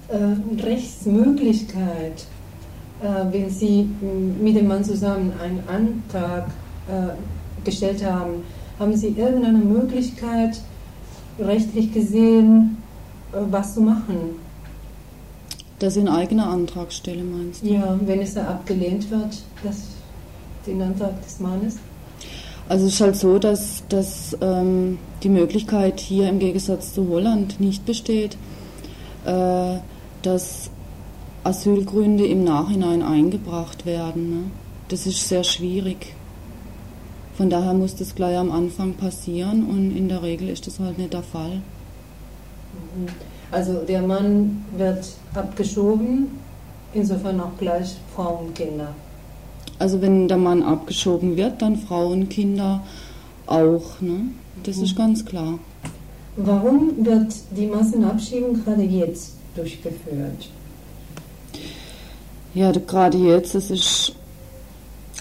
äh, Rechtsmöglichkeit, äh, wenn Sie mit dem Mann zusammen einen Antrag äh, gestellt haben, haben Sie irgendeine Möglichkeit, rechtlich gesehen, äh, was zu machen? Dass Sie einen eigenen Antrag stellen, meinst du? Ja, wenn es da abgelehnt wird, das, den Antrag des Mannes? Also es ist halt so, dass, dass ähm, die Möglichkeit hier im Gegensatz zu Holland nicht besteht, äh, dass Asylgründe im Nachhinein eingebracht werden. Ne? Das ist sehr schwierig. Von daher muss das gleich am Anfang passieren und in der Regel ist das halt nicht der Fall. Mhm. Also der Mann wird abgeschoben, insofern auch gleich Frauen und Kinder. Also wenn der Mann abgeschoben wird, dann Frauen, Kinder auch. Ne? Das mhm. ist ganz klar. Warum wird die Massenabschiebung gerade jetzt durchgeführt? Ja, gerade jetzt, das ist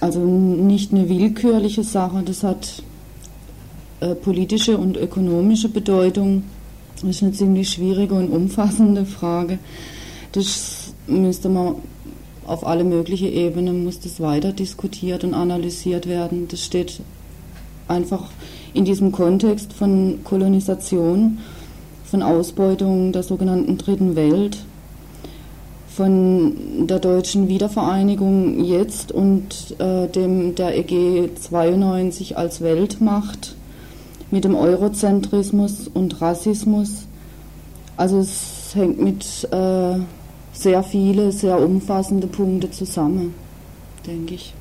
also nicht eine willkürliche Sache, das hat äh, politische und ökonomische Bedeutung. Das ist eine ziemlich schwierige und umfassende Frage. Das müsste man auf alle möglichen Ebenen muss das weiter diskutiert und analysiert werden. Das steht einfach in diesem Kontext von Kolonisation, von Ausbeutung der sogenannten Dritten Welt von der deutschen Wiedervereinigung jetzt und äh, dem der EG 92 als Weltmacht mit dem Eurozentrismus und Rassismus. Also es hängt mit äh, sehr viele, sehr umfassende Punkte zusammen, denke ich.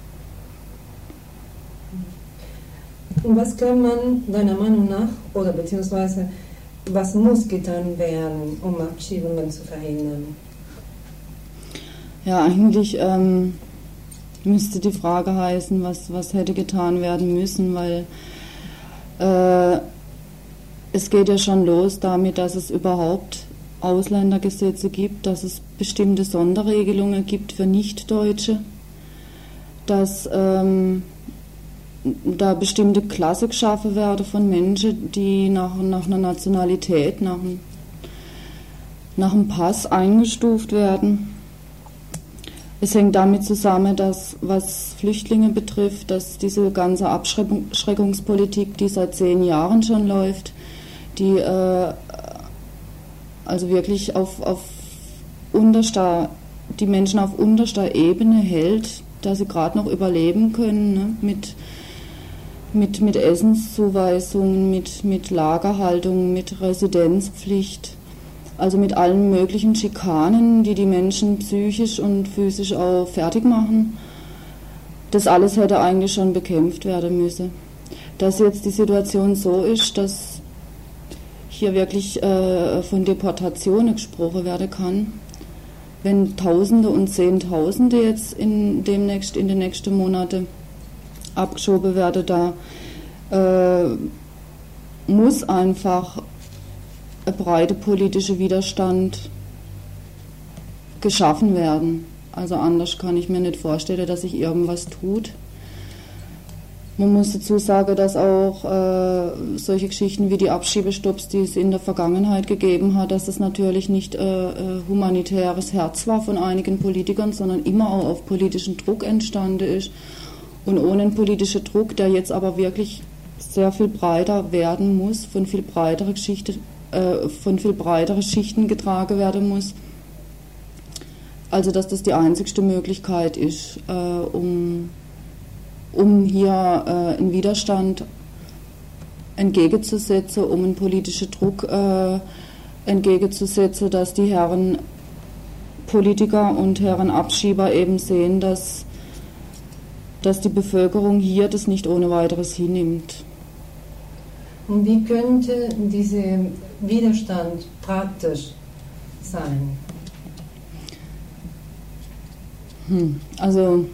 Und was kann man deiner Meinung nach oder beziehungsweise was muss getan werden, um Abschiebungen zu verhindern? Ja, eigentlich ähm, müsste die Frage heißen, was, was hätte getan werden müssen, weil äh, es geht ja schon los damit, dass es überhaupt Ausländergesetze gibt, dass es bestimmte Sonderregelungen gibt für Nichtdeutsche, dass ähm, da bestimmte Klasse geschaffen werden von Menschen, die nach, nach einer Nationalität, nach, nach einem Pass eingestuft werden. Es hängt damit zusammen, dass was Flüchtlinge betrifft, dass diese ganze Abschreckungspolitik, die seit zehn Jahren schon läuft, die äh, also wirklich auf, auf unterster, die Menschen auf unterster Ebene hält, dass sie gerade noch überleben können ne? mit, mit, mit Essenszuweisungen, mit, mit Lagerhaltung, mit Residenzpflicht also mit allen möglichen Schikanen, die die Menschen psychisch und physisch auch fertig machen. Das alles hätte eigentlich schon bekämpft werden müssen. Dass jetzt die Situation so ist, dass hier wirklich äh, von Deportationen gesprochen werden kann, wenn Tausende und Zehntausende jetzt in demnächst in den nächsten Monaten abgeschoben werden, da äh, muss einfach ein breiter politischer Widerstand geschaffen werden. Also anders kann ich mir nicht vorstellen, dass sich irgendwas tut. Man muss dazu sagen, dass auch äh, solche Geschichten wie die Abschiebestopps, die es in der Vergangenheit gegeben hat, dass das natürlich nicht äh, äh humanitäres Herz war von einigen Politikern, sondern immer auch auf politischen Druck entstanden ist. Und ohne politischen Druck, der jetzt aber wirklich sehr viel breiter werden muss, von viel breiterer äh, von Schichten getragen werden muss. Also dass das die einzigste Möglichkeit ist, äh, um, um hier äh, einen Widerstand entgegenzusetzen, um einen politischen Druck äh, entgegenzusetzen, dass die Herren Politiker und Herren Abschieber eben sehen, dass, dass die Bevölkerung hier das nicht ohne weiteres hinnimmt. Und wie könnte dieser Widerstand praktisch sein? Hm, also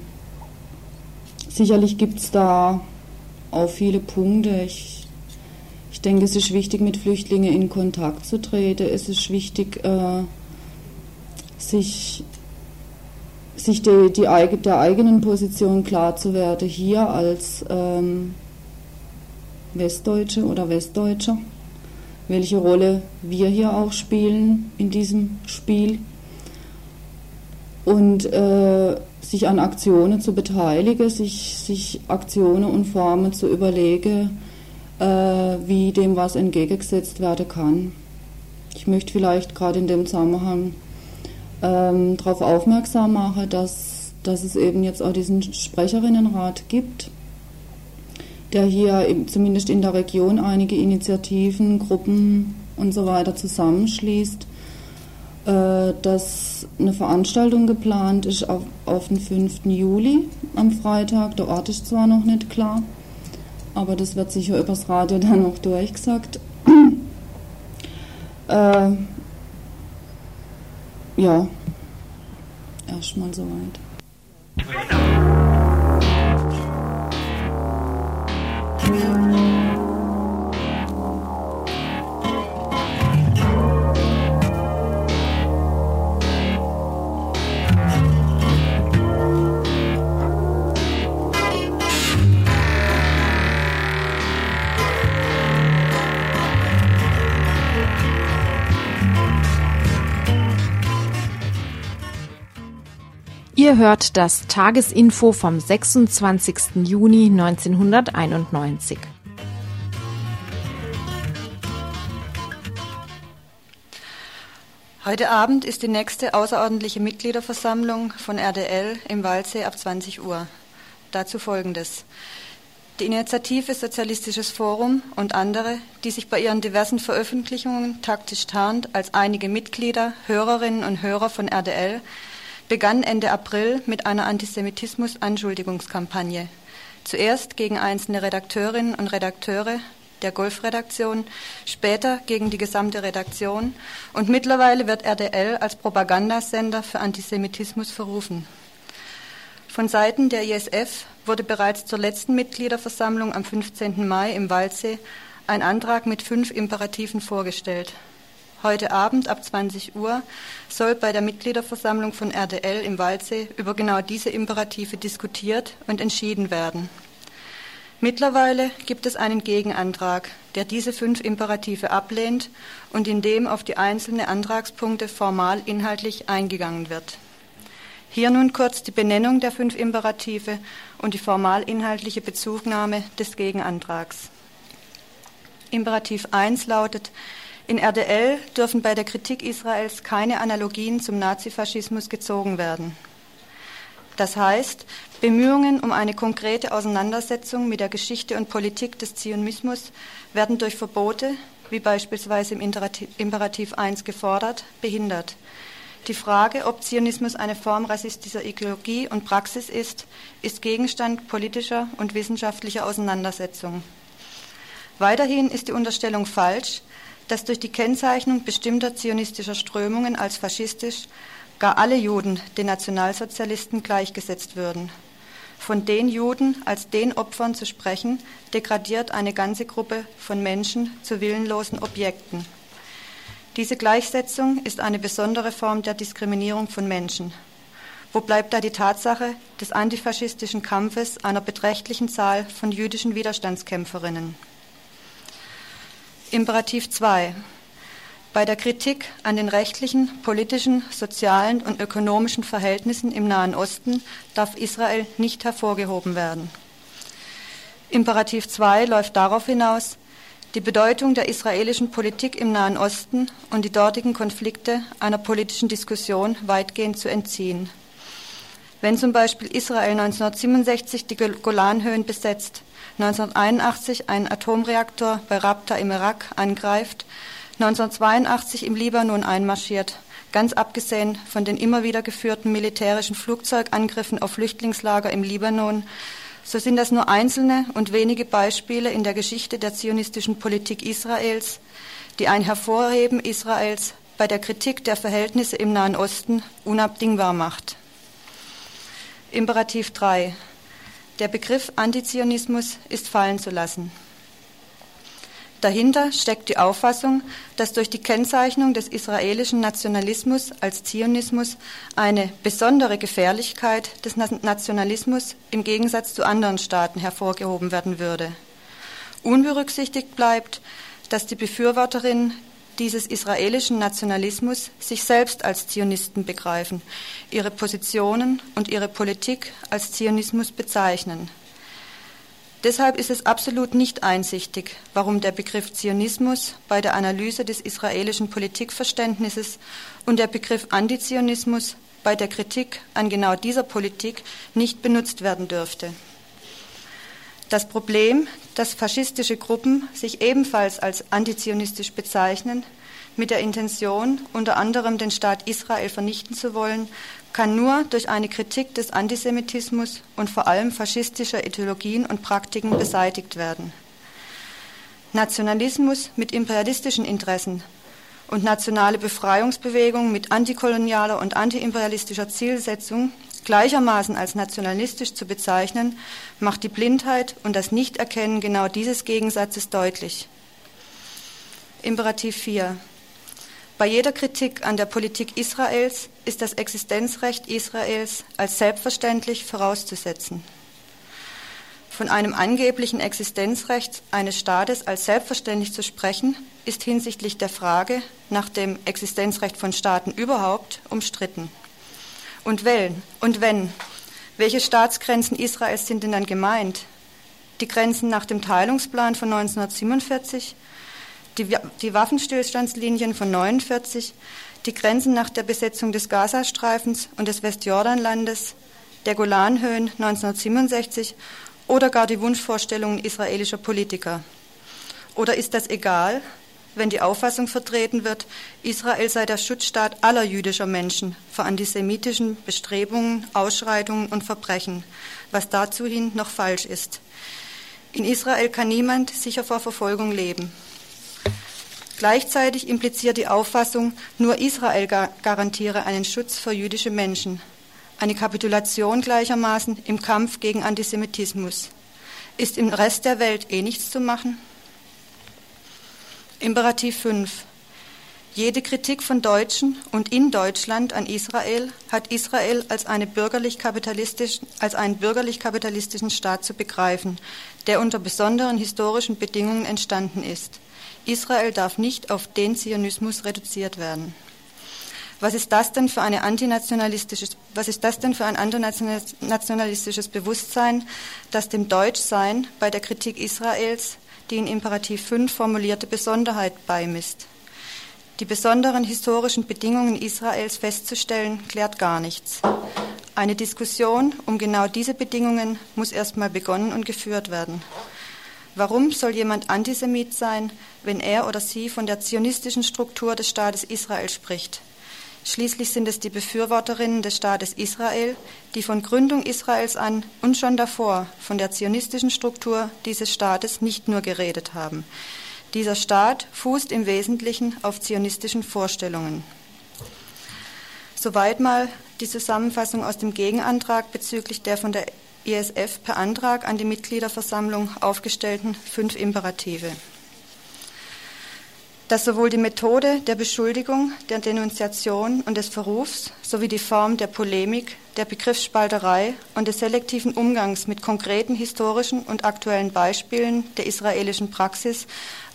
sicherlich gibt es da auch viele Punkte. Ich, ich denke, es ist wichtig, mit Flüchtlingen in Kontakt zu treten. Es ist wichtig, äh, sich, sich die, die, der eigenen Position klar zu werden, hier als ähm, Westdeutsche oder Westdeutscher, welche Rolle wir hier auch spielen in diesem Spiel und äh, sich an Aktionen zu beteiligen, sich, sich Aktionen und Formen zu überlegen, äh, wie dem was entgegengesetzt werden kann. Ich möchte vielleicht gerade in dem Zusammenhang ähm, darauf aufmerksam machen, dass, dass es eben jetzt auch diesen Sprecherinnenrat gibt, der hier zumindest in der Region einige Initiativen, Gruppen und so weiter zusammenschließt, äh, dass eine Veranstaltung geplant ist auf, auf den 5. Juli am Freitag. Der Ort ist zwar noch nicht klar, aber das wird sicher übers Radio <laughs> dann noch durchgesagt. äh, ja, erstmal soweit. Ihr hört das Tagesinfo vom 26. Juni 1991. Heute Abend ist die nächste außerordentliche Mitgliederversammlung von RDL im Waldsee ab 20 Uhr. Dazu folgendes. Die Initiative Sozialistisches Forum und andere, die sich bei ihren diversen Veröffentlichungen taktisch tarnt als einige Mitglieder, Hörerinnen und Hörer von RDL, begann Ende April mit einer Antisemitismus-Anschuldigungskampagne. Zuerst gegen einzelne Redakteurinnen und Redakteure der Golfredaktion, später gegen die gesamte Redaktion und mittlerweile wird RDL als Propagandasender für Antisemitismus verrufen. Von Seiten der ISF wurde bereits zur letzten Mitgliederversammlung am 15. Mai im Waldsee ein Antrag mit fünf Imperativen vorgestellt. Heute Abend ab 20 Uhr soll bei der Mitgliederversammlung von RDL im Waldsee über genau diese Imperative diskutiert und entschieden werden. Mittlerweile gibt es einen Gegenantrag, der diese fünf Imperative ablehnt und in dem auf die einzelnen Antragspunkte formal inhaltlich eingegangen wird. Hier nun kurz die Benennung der fünf Imperative und die formal inhaltliche Bezugnahme des Gegenantrags. Imperativ 1 lautet, in RDL dürfen bei der Kritik Israels keine Analogien zum Nazifaschismus gezogen werden. Das heißt, Bemühungen um eine konkrete Auseinandersetzung mit der Geschichte und Politik des Zionismus werden durch Verbote, wie beispielsweise im Imperativ 1 gefordert, behindert. Die Frage, ob Zionismus eine Form rassistischer Ideologie und Praxis ist, ist Gegenstand politischer und wissenschaftlicher Auseinandersetzung. Weiterhin ist die Unterstellung falsch, dass durch die Kennzeichnung bestimmter zionistischer Strömungen als faschistisch gar alle Juden den Nationalsozialisten gleichgesetzt würden. Von den Juden als den Opfern zu sprechen, degradiert eine ganze Gruppe von Menschen zu willenlosen Objekten. Diese Gleichsetzung ist eine besondere Form der Diskriminierung von Menschen. Wo bleibt da die Tatsache des antifaschistischen Kampfes einer beträchtlichen Zahl von jüdischen Widerstandskämpferinnen? Imperativ 2. Bei der Kritik an den rechtlichen, politischen, sozialen und ökonomischen Verhältnissen im Nahen Osten darf Israel nicht hervorgehoben werden. Imperativ 2 läuft darauf hinaus, die Bedeutung der israelischen Politik im Nahen Osten und die dortigen Konflikte einer politischen Diskussion weitgehend zu entziehen. Wenn zum Beispiel Israel 1967 die Golanhöhen besetzt, 1981 einen Atomreaktor bei Rabta im Irak angreift, 1982 im Libanon einmarschiert, ganz abgesehen von den immer wieder geführten militärischen Flugzeugangriffen auf Flüchtlingslager im Libanon, so sind das nur einzelne und wenige Beispiele in der Geschichte der zionistischen Politik Israels, die ein Hervorheben Israels bei der Kritik der Verhältnisse im Nahen Osten unabdingbar macht. Imperativ 3. Der Begriff Antizionismus ist fallen zu lassen. Dahinter steckt die Auffassung, dass durch die Kennzeichnung des israelischen Nationalismus als Zionismus eine besondere Gefährlichkeit des Nationalismus im Gegensatz zu anderen Staaten hervorgehoben werden würde. Unberücksichtigt bleibt, dass die Befürworterinnen dieses israelischen Nationalismus sich selbst als Zionisten begreifen, ihre Positionen und ihre Politik als Zionismus bezeichnen. Deshalb ist es absolut nicht einsichtig, warum der Begriff Zionismus bei der Analyse des israelischen Politikverständnisses und der Begriff Antizionismus bei der Kritik an genau dieser Politik nicht benutzt werden dürfte. Das Problem, dass faschistische Gruppen sich ebenfalls als antizionistisch bezeichnen, mit der Intention, unter anderem den Staat Israel vernichten zu wollen, kann nur durch eine Kritik des Antisemitismus und vor allem faschistischer Ideologien und Praktiken beseitigt werden. Nationalismus mit imperialistischen Interessen und nationale Befreiungsbewegung mit antikolonialer und antiimperialistischer Zielsetzung gleichermaßen als nationalistisch zu bezeichnen, macht die Blindheit und das Nichterkennen genau dieses Gegensatzes deutlich. Imperativ 4. Bei jeder Kritik an der Politik Israels ist das Existenzrecht Israels als selbstverständlich vorauszusetzen. Von einem angeblichen Existenzrecht eines Staates als selbstverständlich zu sprechen, ist hinsichtlich der Frage nach dem Existenzrecht von Staaten überhaupt umstritten. Und wenn, und wenn, welche Staatsgrenzen Israels sind denn dann gemeint? Die Grenzen nach dem Teilungsplan von 1947, die, die Waffenstillstandslinien von 1949, die Grenzen nach der Besetzung des Gazastreifens und des Westjordanlandes, der Golanhöhen 1967 oder gar die Wunschvorstellungen israelischer Politiker. Oder ist das egal, wenn die Auffassung vertreten wird, Israel sei der Schutzstaat aller jüdischer Menschen vor antisemitischen Bestrebungen, Ausschreitungen und Verbrechen, was dazu hin noch falsch ist. In Israel kann niemand sicher vor Verfolgung leben. Gleichzeitig impliziert die Auffassung, nur Israel garantiere einen Schutz für jüdische Menschen. Eine Kapitulation gleichermaßen im Kampf gegen Antisemitismus. Ist im Rest der Welt eh nichts zu machen? Imperativ 5. Jede Kritik von Deutschen und in Deutschland an Israel hat Israel als, bürgerlich als einen bürgerlich-kapitalistischen Staat zu begreifen, der unter besonderen historischen Bedingungen entstanden ist. Israel darf nicht auf den Zionismus reduziert werden. Was ist das denn für, eine antinationalistisches, was ist das denn für ein antinationalistisches Bewusstsein, das dem Deutschsein bei der Kritik Israels die in Imperativ 5 formulierte Besonderheit beimisst. Die besonderen historischen Bedingungen Israels festzustellen, klärt gar nichts. Eine Diskussion um genau diese Bedingungen muss erstmal begonnen und geführt werden. Warum soll jemand Antisemit sein, wenn er oder sie von der zionistischen Struktur des Staates Israel spricht? Schließlich sind es die Befürworterinnen des Staates Israel, die von Gründung Israels an und schon davor von der zionistischen Struktur dieses Staates nicht nur geredet haben. Dieser Staat fußt im Wesentlichen auf zionistischen Vorstellungen. Soweit mal die Zusammenfassung aus dem Gegenantrag bezüglich der von der ISF per Antrag an die Mitgliederversammlung aufgestellten fünf Imperative dass sowohl die Methode der Beschuldigung, der Denunziation und des Verrufs sowie die Form der Polemik, der Begriffsspalterei und des selektiven Umgangs mit konkreten historischen und aktuellen Beispielen der israelischen Praxis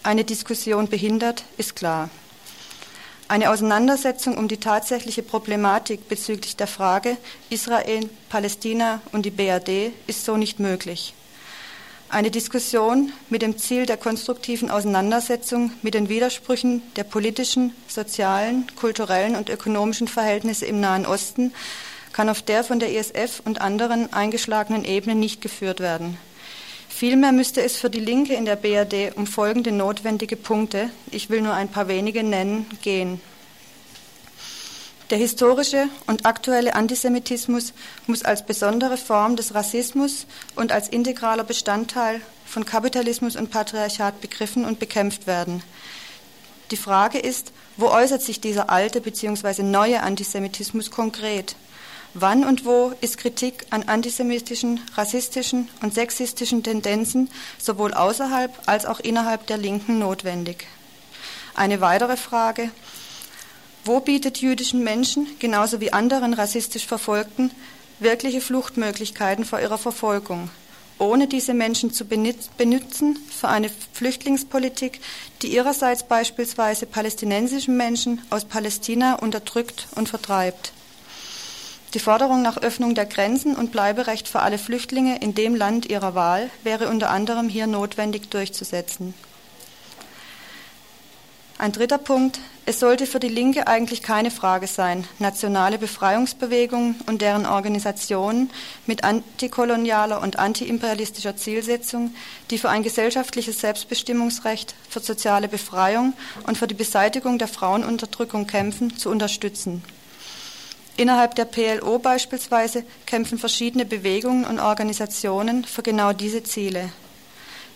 eine Diskussion behindert, ist klar. Eine Auseinandersetzung um die tatsächliche Problematik bezüglich der Frage Israel, Palästina und die BRD ist so nicht möglich. Eine Diskussion mit dem Ziel der konstruktiven Auseinandersetzung mit den Widersprüchen der politischen, sozialen, kulturellen und ökonomischen Verhältnisse im Nahen Osten kann auf der von der ISF und anderen eingeschlagenen Ebene nicht geführt werden. Vielmehr müsste es für die Linke in der BRD um folgende notwendige Punkte, ich will nur ein paar wenige nennen, gehen. Der historische und aktuelle Antisemitismus muss als besondere Form des Rassismus und als integraler Bestandteil von Kapitalismus und Patriarchat begriffen und bekämpft werden. Die Frage ist, wo äußert sich dieser alte bzw. neue Antisemitismus konkret? Wann und wo ist Kritik an antisemitischen, rassistischen und sexistischen Tendenzen sowohl außerhalb als auch innerhalb der Linken notwendig? Eine weitere Frage. Wo bietet jüdischen Menschen, genauso wie anderen rassistisch Verfolgten, wirkliche Fluchtmöglichkeiten vor ihrer Verfolgung, ohne diese Menschen zu benutzen für eine Flüchtlingspolitik, die ihrerseits beispielsweise palästinensischen Menschen aus Palästina unterdrückt und vertreibt? Die Forderung nach Öffnung der Grenzen und Bleiberecht für alle Flüchtlinge in dem Land ihrer Wahl wäre unter anderem hier notwendig durchzusetzen. Ein dritter Punkt. Es sollte für die Linke eigentlich keine Frage sein, nationale Befreiungsbewegungen und deren Organisationen mit antikolonialer und antiimperialistischer Zielsetzung, die für ein gesellschaftliches Selbstbestimmungsrecht, für soziale Befreiung und für die Beseitigung der Frauenunterdrückung kämpfen, zu unterstützen. Innerhalb der PLO beispielsweise kämpfen verschiedene Bewegungen und Organisationen für genau diese Ziele.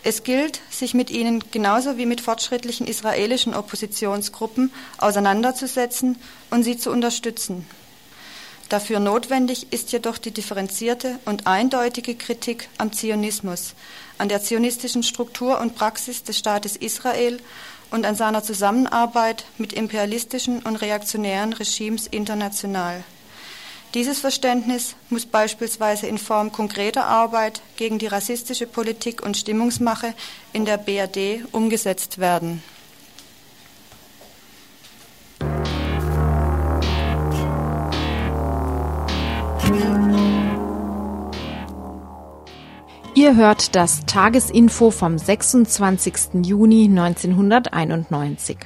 Es gilt, sich mit ihnen genauso wie mit fortschrittlichen israelischen Oppositionsgruppen auseinanderzusetzen und sie zu unterstützen. Dafür notwendig ist jedoch die differenzierte und eindeutige Kritik am Zionismus, an der zionistischen Struktur und Praxis des Staates Israel und an seiner Zusammenarbeit mit imperialistischen und reaktionären Regimes international. Dieses Verständnis muss beispielsweise in Form konkreter Arbeit gegen die rassistische Politik und Stimmungsmache in der BRD umgesetzt werden. Ihr hört das Tagesinfo vom 26. Juni 1991.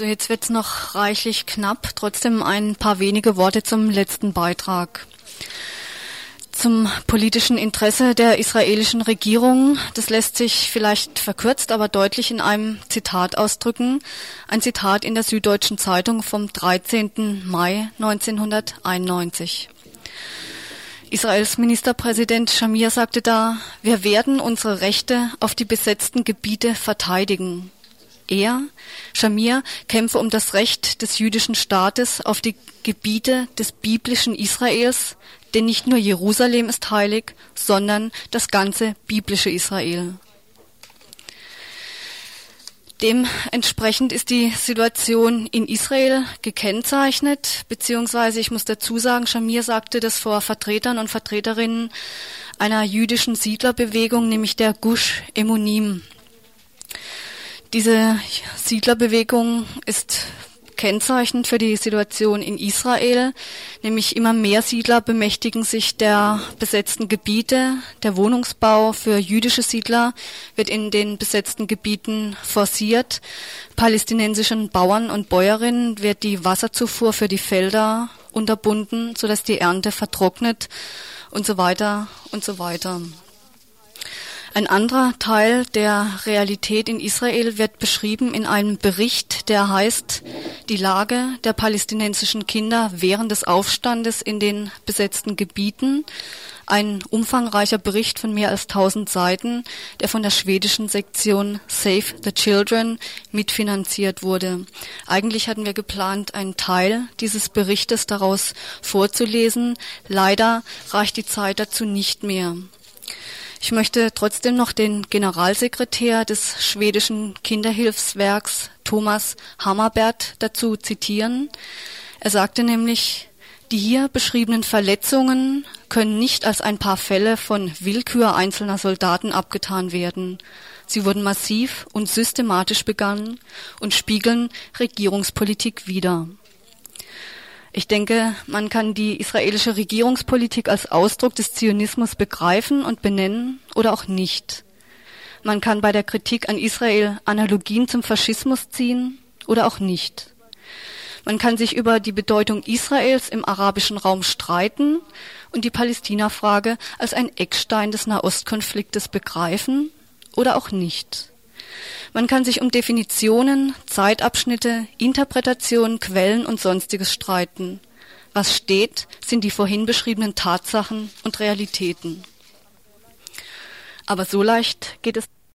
So, jetzt wird's noch reichlich knapp. Trotzdem ein paar wenige Worte zum letzten Beitrag. Zum politischen Interesse der israelischen Regierung. Das lässt sich vielleicht verkürzt, aber deutlich in einem Zitat ausdrücken. Ein Zitat in der Süddeutschen Zeitung vom 13. Mai 1991. Israels Ministerpräsident Shamir sagte da, wir werden unsere Rechte auf die besetzten Gebiete verteidigen. Er, Shamir, kämpfe um das Recht des jüdischen Staates auf die Gebiete des biblischen Israels, denn nicht nur Jerusalem ist heilig, sondern das ganze biblische Israel. Dementsprechend ist die Situation in Israel gekennzeichnet, beziehungsweise ich muss dazu sagen, Shamir sagte das vor Vertretern und Vertreterinnen einer jüdischen Siedlerbewegung, nämlich der Gush Emunim. Diese Siedlerbewegung ist kennzeichnend für die Situation in Israel, nämlich immer mehr Siedler bemächtigen sich der besetzten Gebiete. Der Wohnungsbau für jüdische Siedler wird in den besetzten Gebieten forciert. Palästinensischen Bauern und Bäuerinnen wird die Wasserzufuhr für die Felder unterbunden, sodass die Ernte vertrocknet und so weiter und so weiter. Ein anderer Teil der Realität in Israel wird beschrieben in einem Bericht, der heißt Die Lage der palästinensischen Kinder während des Aufstandes in den besetzten Gebieten. Ein umfangreicher Bericht von mehr als 1000 Seiten, der von der schwedischen Sektion Save the Children mitfinanziert wurde. Eigentlich hatten wir geplant, einen Teil dieses Berichtes daraus vorzulesen. Leider reicht die Zeit dazu nicht mehr. Ich möchte trotzdem noch den Generalsekretär des schwedischen Kinderhilfswerks Thomas Hammerbert dazu zitieren. Er sagte nämlich, die hier beschriebenen Verletzungen können nicht als ein paar Fälle von Willkür einzelner Soldaten abgetan werden. Sie wurden massiv und systematisch begangen und spiegeln Regierungspolitik wider. Ich denke, man kann die israelische Regierungspolitik als Ausdruck des Zionismus begreifen und benennen oder auch nicht. Man kann bei der Kritik an Israel Analogien zum Faschismus ziehen oder auch nicht. Man kann sich über die Bedeutung Israels im arabischen Raum streiten und die Palästina-Frage als ein Eckstein des Nahostkonfliktes begreifen oder auch nicht. Man kann sich um Definitionen, Zeitabschnitte, Interpretationen, Quellen und sonstiges streiten. Was steht, sind die vorhin beschriebenen Tatsachen und Realitäten. Aber so leicht geht es